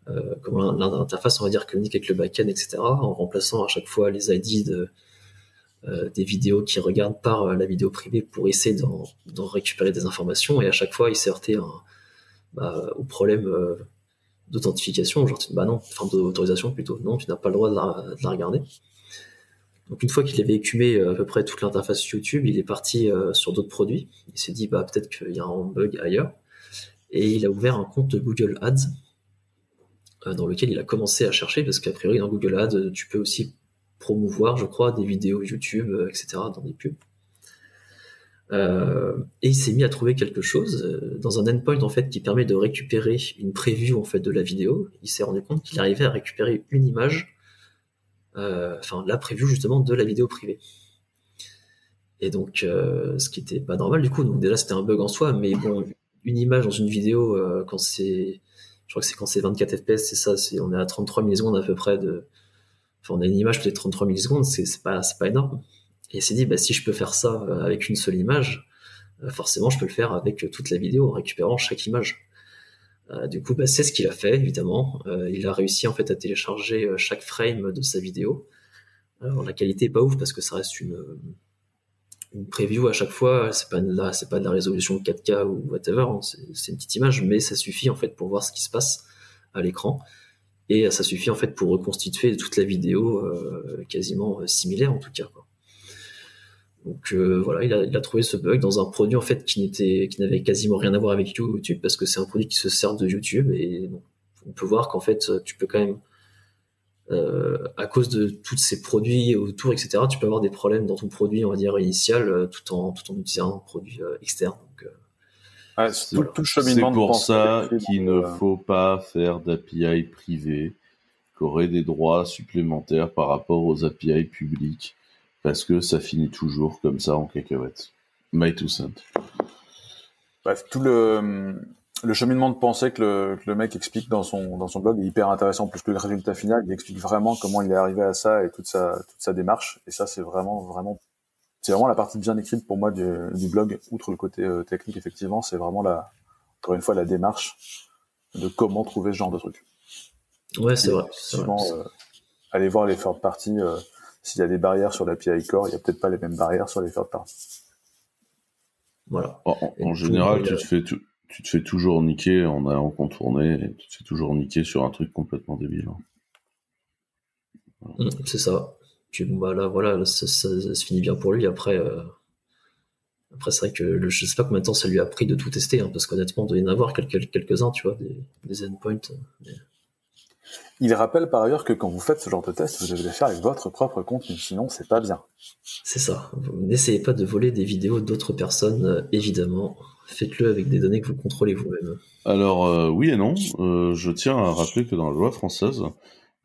euh, comment l'interface, on va dire, communique avec le backend, etc., en remplaçant à chaque fois les ID de, des vidéos qui regardent par la vidéo privée pour essayer d'en récupérer des informations. Et à chaque fois, il s'est heurté bah, au problème d'authentification, genre, bah non, enfin d'autorisation plutôt, non, tu n'as pas le droit de la regarder. Donc une fois qu'il avait écumé euh, à peu près toute l'interface YouTube, il est parti euh, sur d'autres produits. Il s'est dit bah peut-être qu'il y a un bug ailleurs et il a ouvert un compte Google Ads euh, dans lequel il a commencé à chercher parce qu'a priori dans Google Ads tu peux aussi promouvoir, je crois, des vidéos YouTube, etc. dans des pubs. et il s'est mis à trouver quelque chose dans un endpoint en fait qui permet de récupérer une preview en fait de la vidéo. Il s'est rendu compte qu'il arrivait à récupérer une image euh, enfin la preview justement de la vidéo privée. Et donc, euh, ce qui était pas normal du coup. Donc déjà c'était un bug en soi, mais bon, une image dans une vidéo euh, quand c'est, je crois que c'est quand c'est 24 fps, c'est ça, c'est on est à 33 millisecondes à peu près de, enfin on a une image peut-être 33 millisecondes, c'est pas c'est pas énorme. Et s'est dit bah si je peux faire ça avec une seule image, forcément je peux le faire avec toute la vidéo en récupérant chaque image. Du coup, bah, c'est ce qu'il a fait, évidemment. il a réussi en fait à télécharger chaque frame de sa vidéo. Alors la qualité est pas ouf parce que ça reste une, une preview à chaque fois. C'est pas là, c'est pas de la résolution 4K ou whatever. Hein. c'est une petite image, mais ça suffit en fait pour voir ce qui se passe à l'écran. Et ça suffit en fait pour reconstituer toute la vidéo euh, quasiment euh, similaire en tout cas. Donc euh, voilà, il a, il a, trouvé ce bug dans un produit en fait qui n'était, qui n'avait quasiment rien à voir avec YouTube parce que c'est un produit qui se sert de YouTube et on peut voir qu'en fait tu peux quand même euh, à cause de tous ces produits autour, etc., tu peux avoir des problèmes dans ton produit, on va dire, initial, euh, tout en, tout en utilisant un produit euh, externe. Donc,
ah, c'est pour ça qu'il ne faut pas faire d'API privé, qui aurait des droits supplémentaires par rapport aux API publics, parce que ça finit toujours comme ça en cacahuètes. My two cents.
Bref, tout le, le cheminement de pensée que le, que le, mec explique dans son, dans son blog est hyper intéressant, plus que le résultat final. Il explique vraiment comment il est arrivé à ça et toute sa, toute sa démarche. Et ça, c'est vraiment, vraiment, c'est vraiment la partie bien écrite pour moi du, du blog, outre le côté euh, technique, effectivement. C'est vraiment la, encore une fois, la démarche de comment trouver ce genre de truc.
Ouais, c'est vrai.
Euh, allez voir les third parties. Euh, S'il y a des barrières sur l'API Core, il y a peut-être pas les mêmes barrières sur les third parties.
Voilà.
En, en général, tu te fais tout tu te fais toujours niquer en allant contourner, et tu te fais toujours niquer sur un truc complètement débile.
Hein. Mmh, c'est ça. Puis bah là, voilà, ça, se finit bien pour lui. Après, euh, après c'est vrai que je sais pas combien de temps ça lui a pris de tout tester, hein, parce qu'honnêtement, il doit y en avoir quelques, quelques-uns, tu vois, des, endpoints.
Il rappelle par ailleurs que quand vous faites ce genre de test, vous devez le faire avec votre propre contenu, sinon c'est pas bien.
C'est ça. N'essayez pas de voler des vidéos d'autres personnes, euh, évidemment. Faites-le avec des données que vous contrôlez vous-même.
Alors euh, oui et non. Euh, je tiens à rappeler que dans la loi française,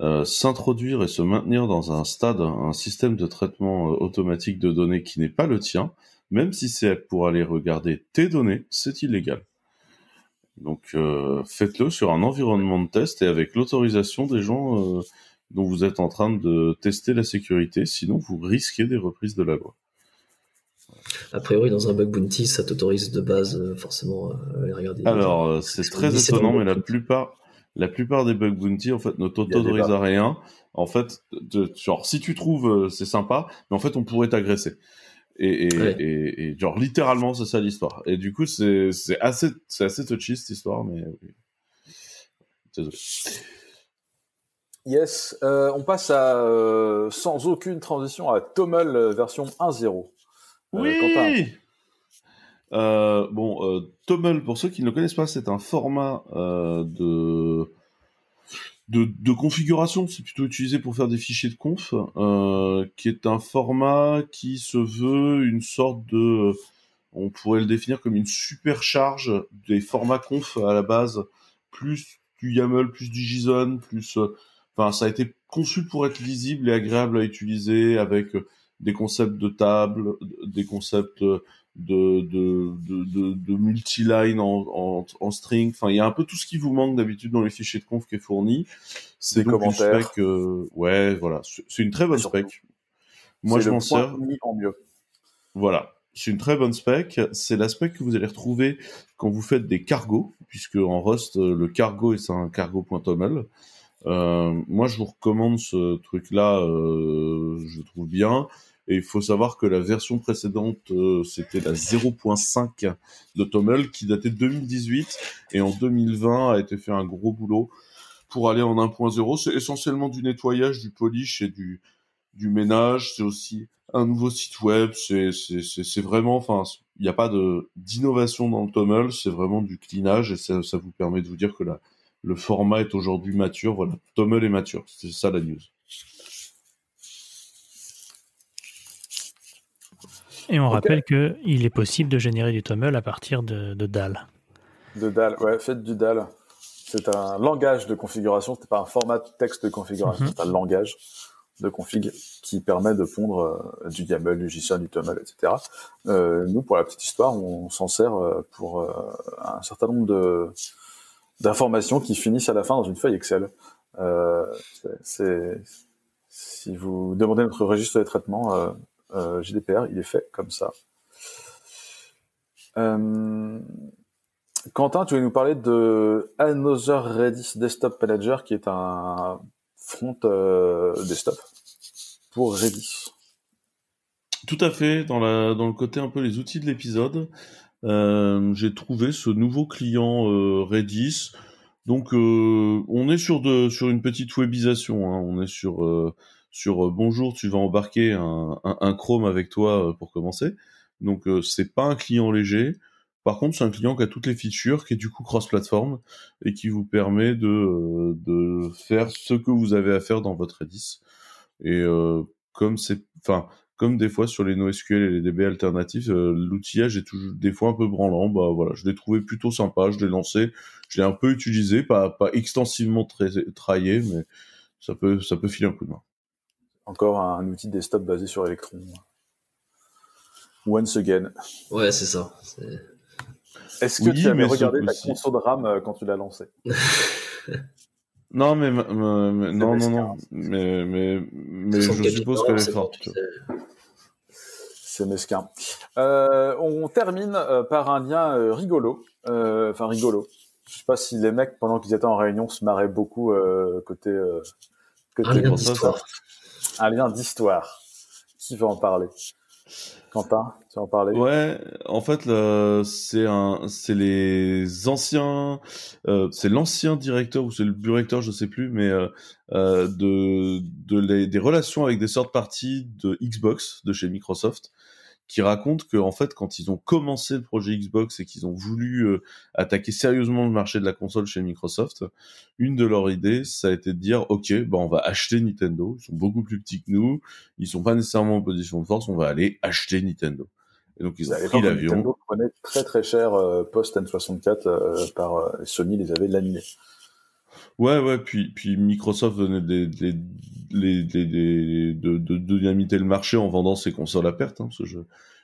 euh, s'introduire et se maintenir dans un stade, un système de traitement automatique de données qui n'est pas le tien, même si c'est pour aller regarder tes données, c'est illégal. Donc faites-le sur un environnement de test et avec l'autorisation des gens dont vous êtes en train de tester la sécurité, sinon vous risquez des reprises de la loi.
A priori, dans un bug bounty, ça t'autorise de base euh, forcément à aller regarder.
Alors, euh, c'est très étonnant, mais la plupart, la plupart des bug bounty en fait ne t'autorisent à rien. En fait, genre si tu trouves euh, c'est sympa, mais en fait on pourrait t'agresser. Et, et, genre littéralement c'est ça l'histoire. Et du coup c'est assez c'est assez touchy cette histoire, mais désolé.
Yes, on passe à sans aucune transition à Toml version 1.0.
Euh, oui. Euh, bon, euh, pour ceux qui ne le connaissent pas, c'est un format euh, de, configuration. C'est plutôt utilisé pour faire des fichiers de conf, qui est un format qui se veut une sorte de, on pourrait le définir comme une supercharge des formats conf à la base, plus du YAML, plus du JSON, plus, enfin, ça a été conçu pour être lisible et agréable à utiliser avec des concepts de table, des concepts de, de, de, de, multi-line en, en, string. Enfin, il y a un peu tout ce qui vous manque d'habitude dans les fichiers de conf qui est fourni.
C'est une spec,
euh, ouais, voilà. C'est une très bonne spec. Moi, je m'en sers.
En mieux.
Voilà. C'est une très bonne spec. C'est la spec que vous allez retrouver quand vous faites des cargos, puisque en Rust, le cargo est un cargo.toml. Euh, moi, je vous recommande ce truc-là, euh, je trouve bien. Et il faut savoir que la version précédente, euh, c'était la 0.5 de Toml qui datait de 2018 et en 2020 a été fait un gros boulot pour aller en 1.0. C'est essentiellement du nettoyage, du polish et du, du ménage. C'est aussi un nouveau site web. C'est, vraiment, enfin, il n'y a pas d'innovation dans le Toml. C'est vraiment du cleanage et ça, vous permet de vous dire que la, le format est aujourd'hui mature. Voilà, Toml est mature. C'est ça la news.
Et on rappelle qu'il est possible de générer du TOML à partir de, de DAL.
De DAL, ouais, faites du DAL. C'est un langage de configuration, c'est pas un format texte de configuration, mhm. c'est un langage de config qui permet de pondre euh, du YAML, du JSON, du TOML, etc. Euh, nous, pour la petite histoire, on s'en sert euh, pour un certain nombre d'informations qui finissent à la fin dans une feuille Excel. si vous demandez notre registre de traitement, euh, GDPR, il est fait comme ça. Euh, Quentin, tu voulais nous parler de Another Redis Desktop Manager, qui est un front desktop pour Redis.
Tout à fait, dans, le côté un peu les outils de l'épisode, euh, j'ai trouvé ce nouveau client euh, Redis. Donc euh, on est sur, une petite webisation, hein. on est sur, euh, sur bonjour, tu vas embarquer un, un, un Chrome avec toi pour commencer. Donc c'est pas un client léger. Par contre, c'est un client qui a toutes les features, qui est du coup cross-platform et qui vous permet de, de faire ce que vous avez à faire dans votre Redis. Et comme c'est, enfin, comme des fois sur les NoSQL et les DB alternatifs, euh, l'outillage est toujours des fois un peu branlant. Bah voilà, je l'ai trouvé plutôt sympa, je l'ai lancé, je l'ai un peu utilisé, pas, pas extensivement traillé, mais ça peut, ça peut filer un coup de main.
Encore un outil desktop basé sur Electron. Once again.
Ouais, c'est ça.
Est-ce que tu avais regardé ta console de RAM euh, quand tu l'as lancé
Non, mais, non, non, non, mais, mais, mais je suppose qu'elle est forte.
C'est mesquin. Euh, on termine euh, par un lien euh, rigolo. Euh, enfin, rigolo. Je sais pas si les mecs, pendant qu'ils étaient en réunion, se marraient beaucoup côté,
côté. Un lien d'histoire.
Un lien d'histoire. Qui va en parler? Quentin, tu vas en parler?
Ouais, en fait, c'est les anciens, euh, c'est l'ancien directeur ou c'est le directeur, je sais plus, mais euh, euh, de, de des relations avec des sortes parties de Xbox de chez Microsoft qui raconte que en fait quand ils ont commencé le projet Xbox et qu'ils ont voulu euh, attaquer sérieusement le marché de la console chez Microsoft, une de leurs idées ça a été de dire ok bah on va acheter Nintendo, ils sont beaucoup plus petits que nous, ils sont pas nécessairement en position de force, on va aller acheter Nintendo. Et donc ils ont pris l'avion. Nintendo
prenait très très cher euh, post N64 euh, par Sony les avait laminés.
Ouais, ouais, puis, puis Microsoft venait de, de, de, de, dynamiter le marché en vendant ses consoles à perte. Hein, parce que je,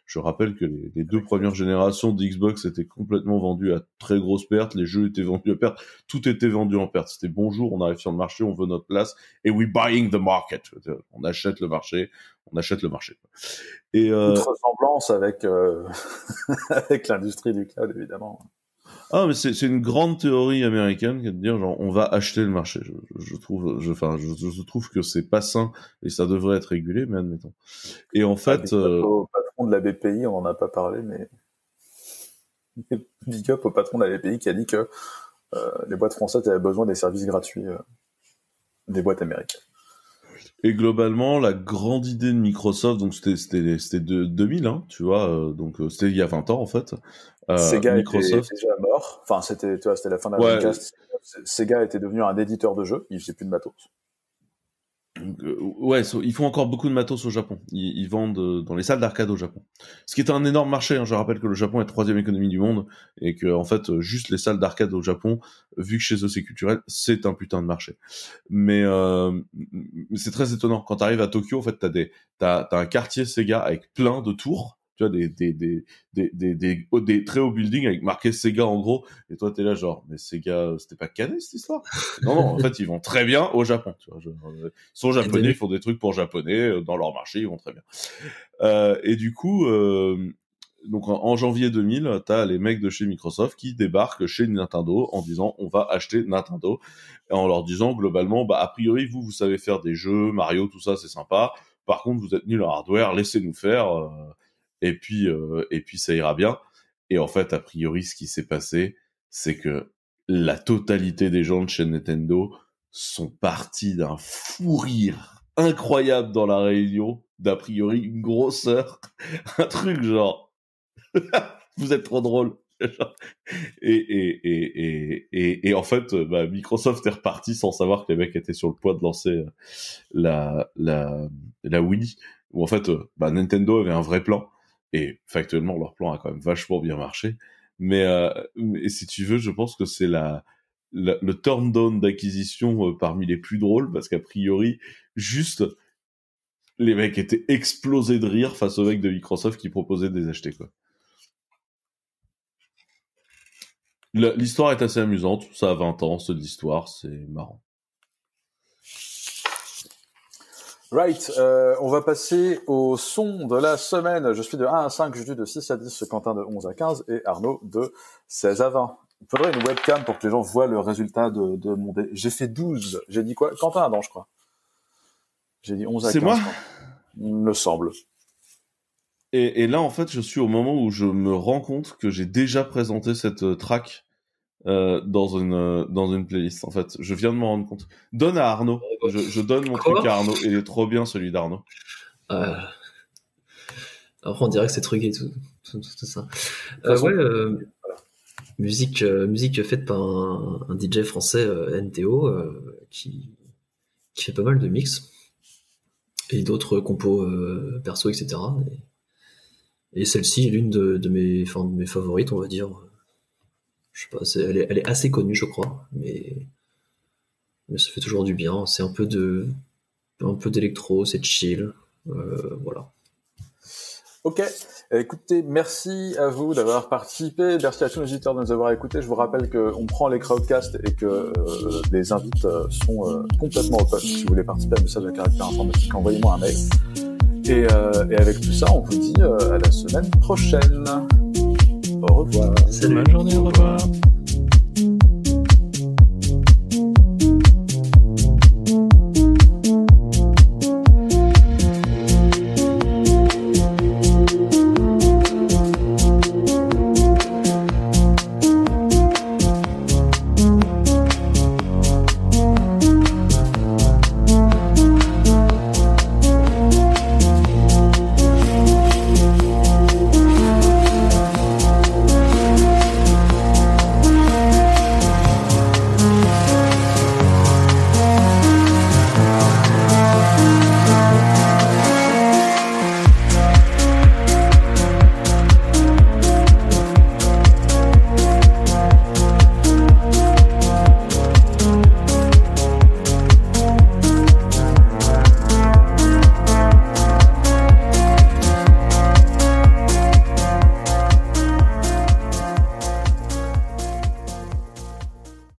je rappelle que les, les deux premières générations d'Xbox étaient complètement vendues à très grosse perte, les jeux étaient vendus à perte, tout était vendu en perte. C'était bonjour, on arrive sur le marché, on veut notre place, et we buying the market. On achète le marché, on achète le marché.
Et euh... ressemblance avec, euh... avec l'industrie du cloud, évidemment.
Ah, mais c'est une grande théorie américaine qui est de dire genre on va acheter le marché. Je, je trouve, je, enfin, je, je trouve que c'est pas sain et ça devrait être régulé, mais admettons. Et en fait,
euh... au patron de la BPI, on en a pas parlé, mais big up au patron de la BPI qui a dit que euh, les boîtes françaises avaient besoin des services gratuits euh, des boîtes américaines.
Et globalement, la grande idée de Microsoft, donc c'était c'était c'était de 2000, hein, tu vois, euh, donc euh, c'était il y a 20 ans en fait.
Euh, Sega Microsoft... était déjà mort. Enfin, c'était tu vois, c'était la fin de la ouais. Sega était devenu un éditeur de jeux, il faisait plus de matos.
Euh, ouais, ils font encore beaucoup de matos au Japon. Ils, vendent euh, dans les salles d'arcade au Japon. Ce qui est un énorme marché. Hein. Je rappelle que le Japon est troisième économie du monde et que en fait, euh, juste les salles d'arcade au Japon, vu que chez eux c'est culturel, c'est un putain de marché. Mais c'est très étonnant quand tu arrives à Tokyo. En fait, t'as un quartier Sega avec plein de tours tu vois, des, des, des, des, des, très hauts buildings avec marqué Sega en gros, et toi t'es là genre, mais Sega, c'était pas cané cette histoire? Non, non, en fait ils vont très bien au Japon, tu vois, ils sont japonais, ils font des trucs pour japonais, euh, dans leur marché, ils vont très bien. Euh, et du coup, euh, donc en, janvier 2000, t'as les mecs de chez Microsoft qui débarquent chez Nintendo en disant on va acheter Nintendo, et en leur disant globalement, bah a priori vous, vous savez faire des jeux, Mario, tout ça c'est sympa, par contre vous êtes nul en hardware, laissez-nous faire... Euh, et puis euh, et puis ça ira bien. Et en fait, a priori, ce qui s'est passé, c'est que la totalité des gens de chez Nintendo sont partis d'un fou rire incroyable dans la réunion, d'a priori une grosseur, un truc genre vous êtes trop drôle. et, et, et, et, en fait, bah, Microsoft est reparti sans savoir que les mecs étaient sur le point de lancer euh, la, la, la Wii, où en fait, euh, bah, Nintendo avait un vrai plan et factuellement, leur plan a quand même vachement bien marché. Mais, euh, si tu veux, je pense que c'est la, le turn down d'acquisition euh, parmi les plus drôles parce qu'a priori, juste les mecs étaient explosés de rire face aux mecs de Microsoft qui proposaient de les acheter. L'histoire est assez amusante, ça a 20 ans, c'est de l'histoire, c'est marrant.
Right, euh, on va passer au son de la semaine. Je suis de 1 à 5, Juju de 6 à 10, Quentin de 11 à 15 et Arnaud de 16 à 20. Il faudrait une webcam pour que les gens voient le résultat de, de mon dé. J'ai fait 12. J'ai dit quoi? Quentin Adam, je crois. J'ai dit 11 à 15.
C'est moi?
Il me semble.
Et, et, là, en fait, je suis au moment où je me rends compte que j'ai déjà présenté cette euh, track euh, dans une euh, dans une playlist. En fait, je viens de m'en rendre compte. Donne à Arnaud. Je, je donne mon truc à Arnaud. Il est trop bien celui d'Arnaud.
Euh... Après, on dirait que c'est truqué tout, tout, tout, ça. Ouais, musique, musique faite par un, un DJ français, NTO, qui, qui fait pas mal de mix et d'autres compos perso, etc. Et, et celle-ci est l'une de, de, mes, enfin, de mes favorites, on va dire. Je sais pas, elle, est, assez connue, je crois, mais, ça fait toujours du bien. C'est un peu de, un peu d'électro, c'est chill, voilà.
Ok, écoutez, merci à vous d'avoir participé, merci à tous nos auditeurs de nous avoir écoutés. Je vous rappelle qu'on prend les crowdcasts et que euh, les invites euh, sont euh, complètement open. Si vous voulez participer à un message à caractère informatique, envoyez-moi un mail. Euh, et, avec tout ça, on vous dit à la semaine prochaine. Au revoir.
Salut. Bonne journée, au revoir.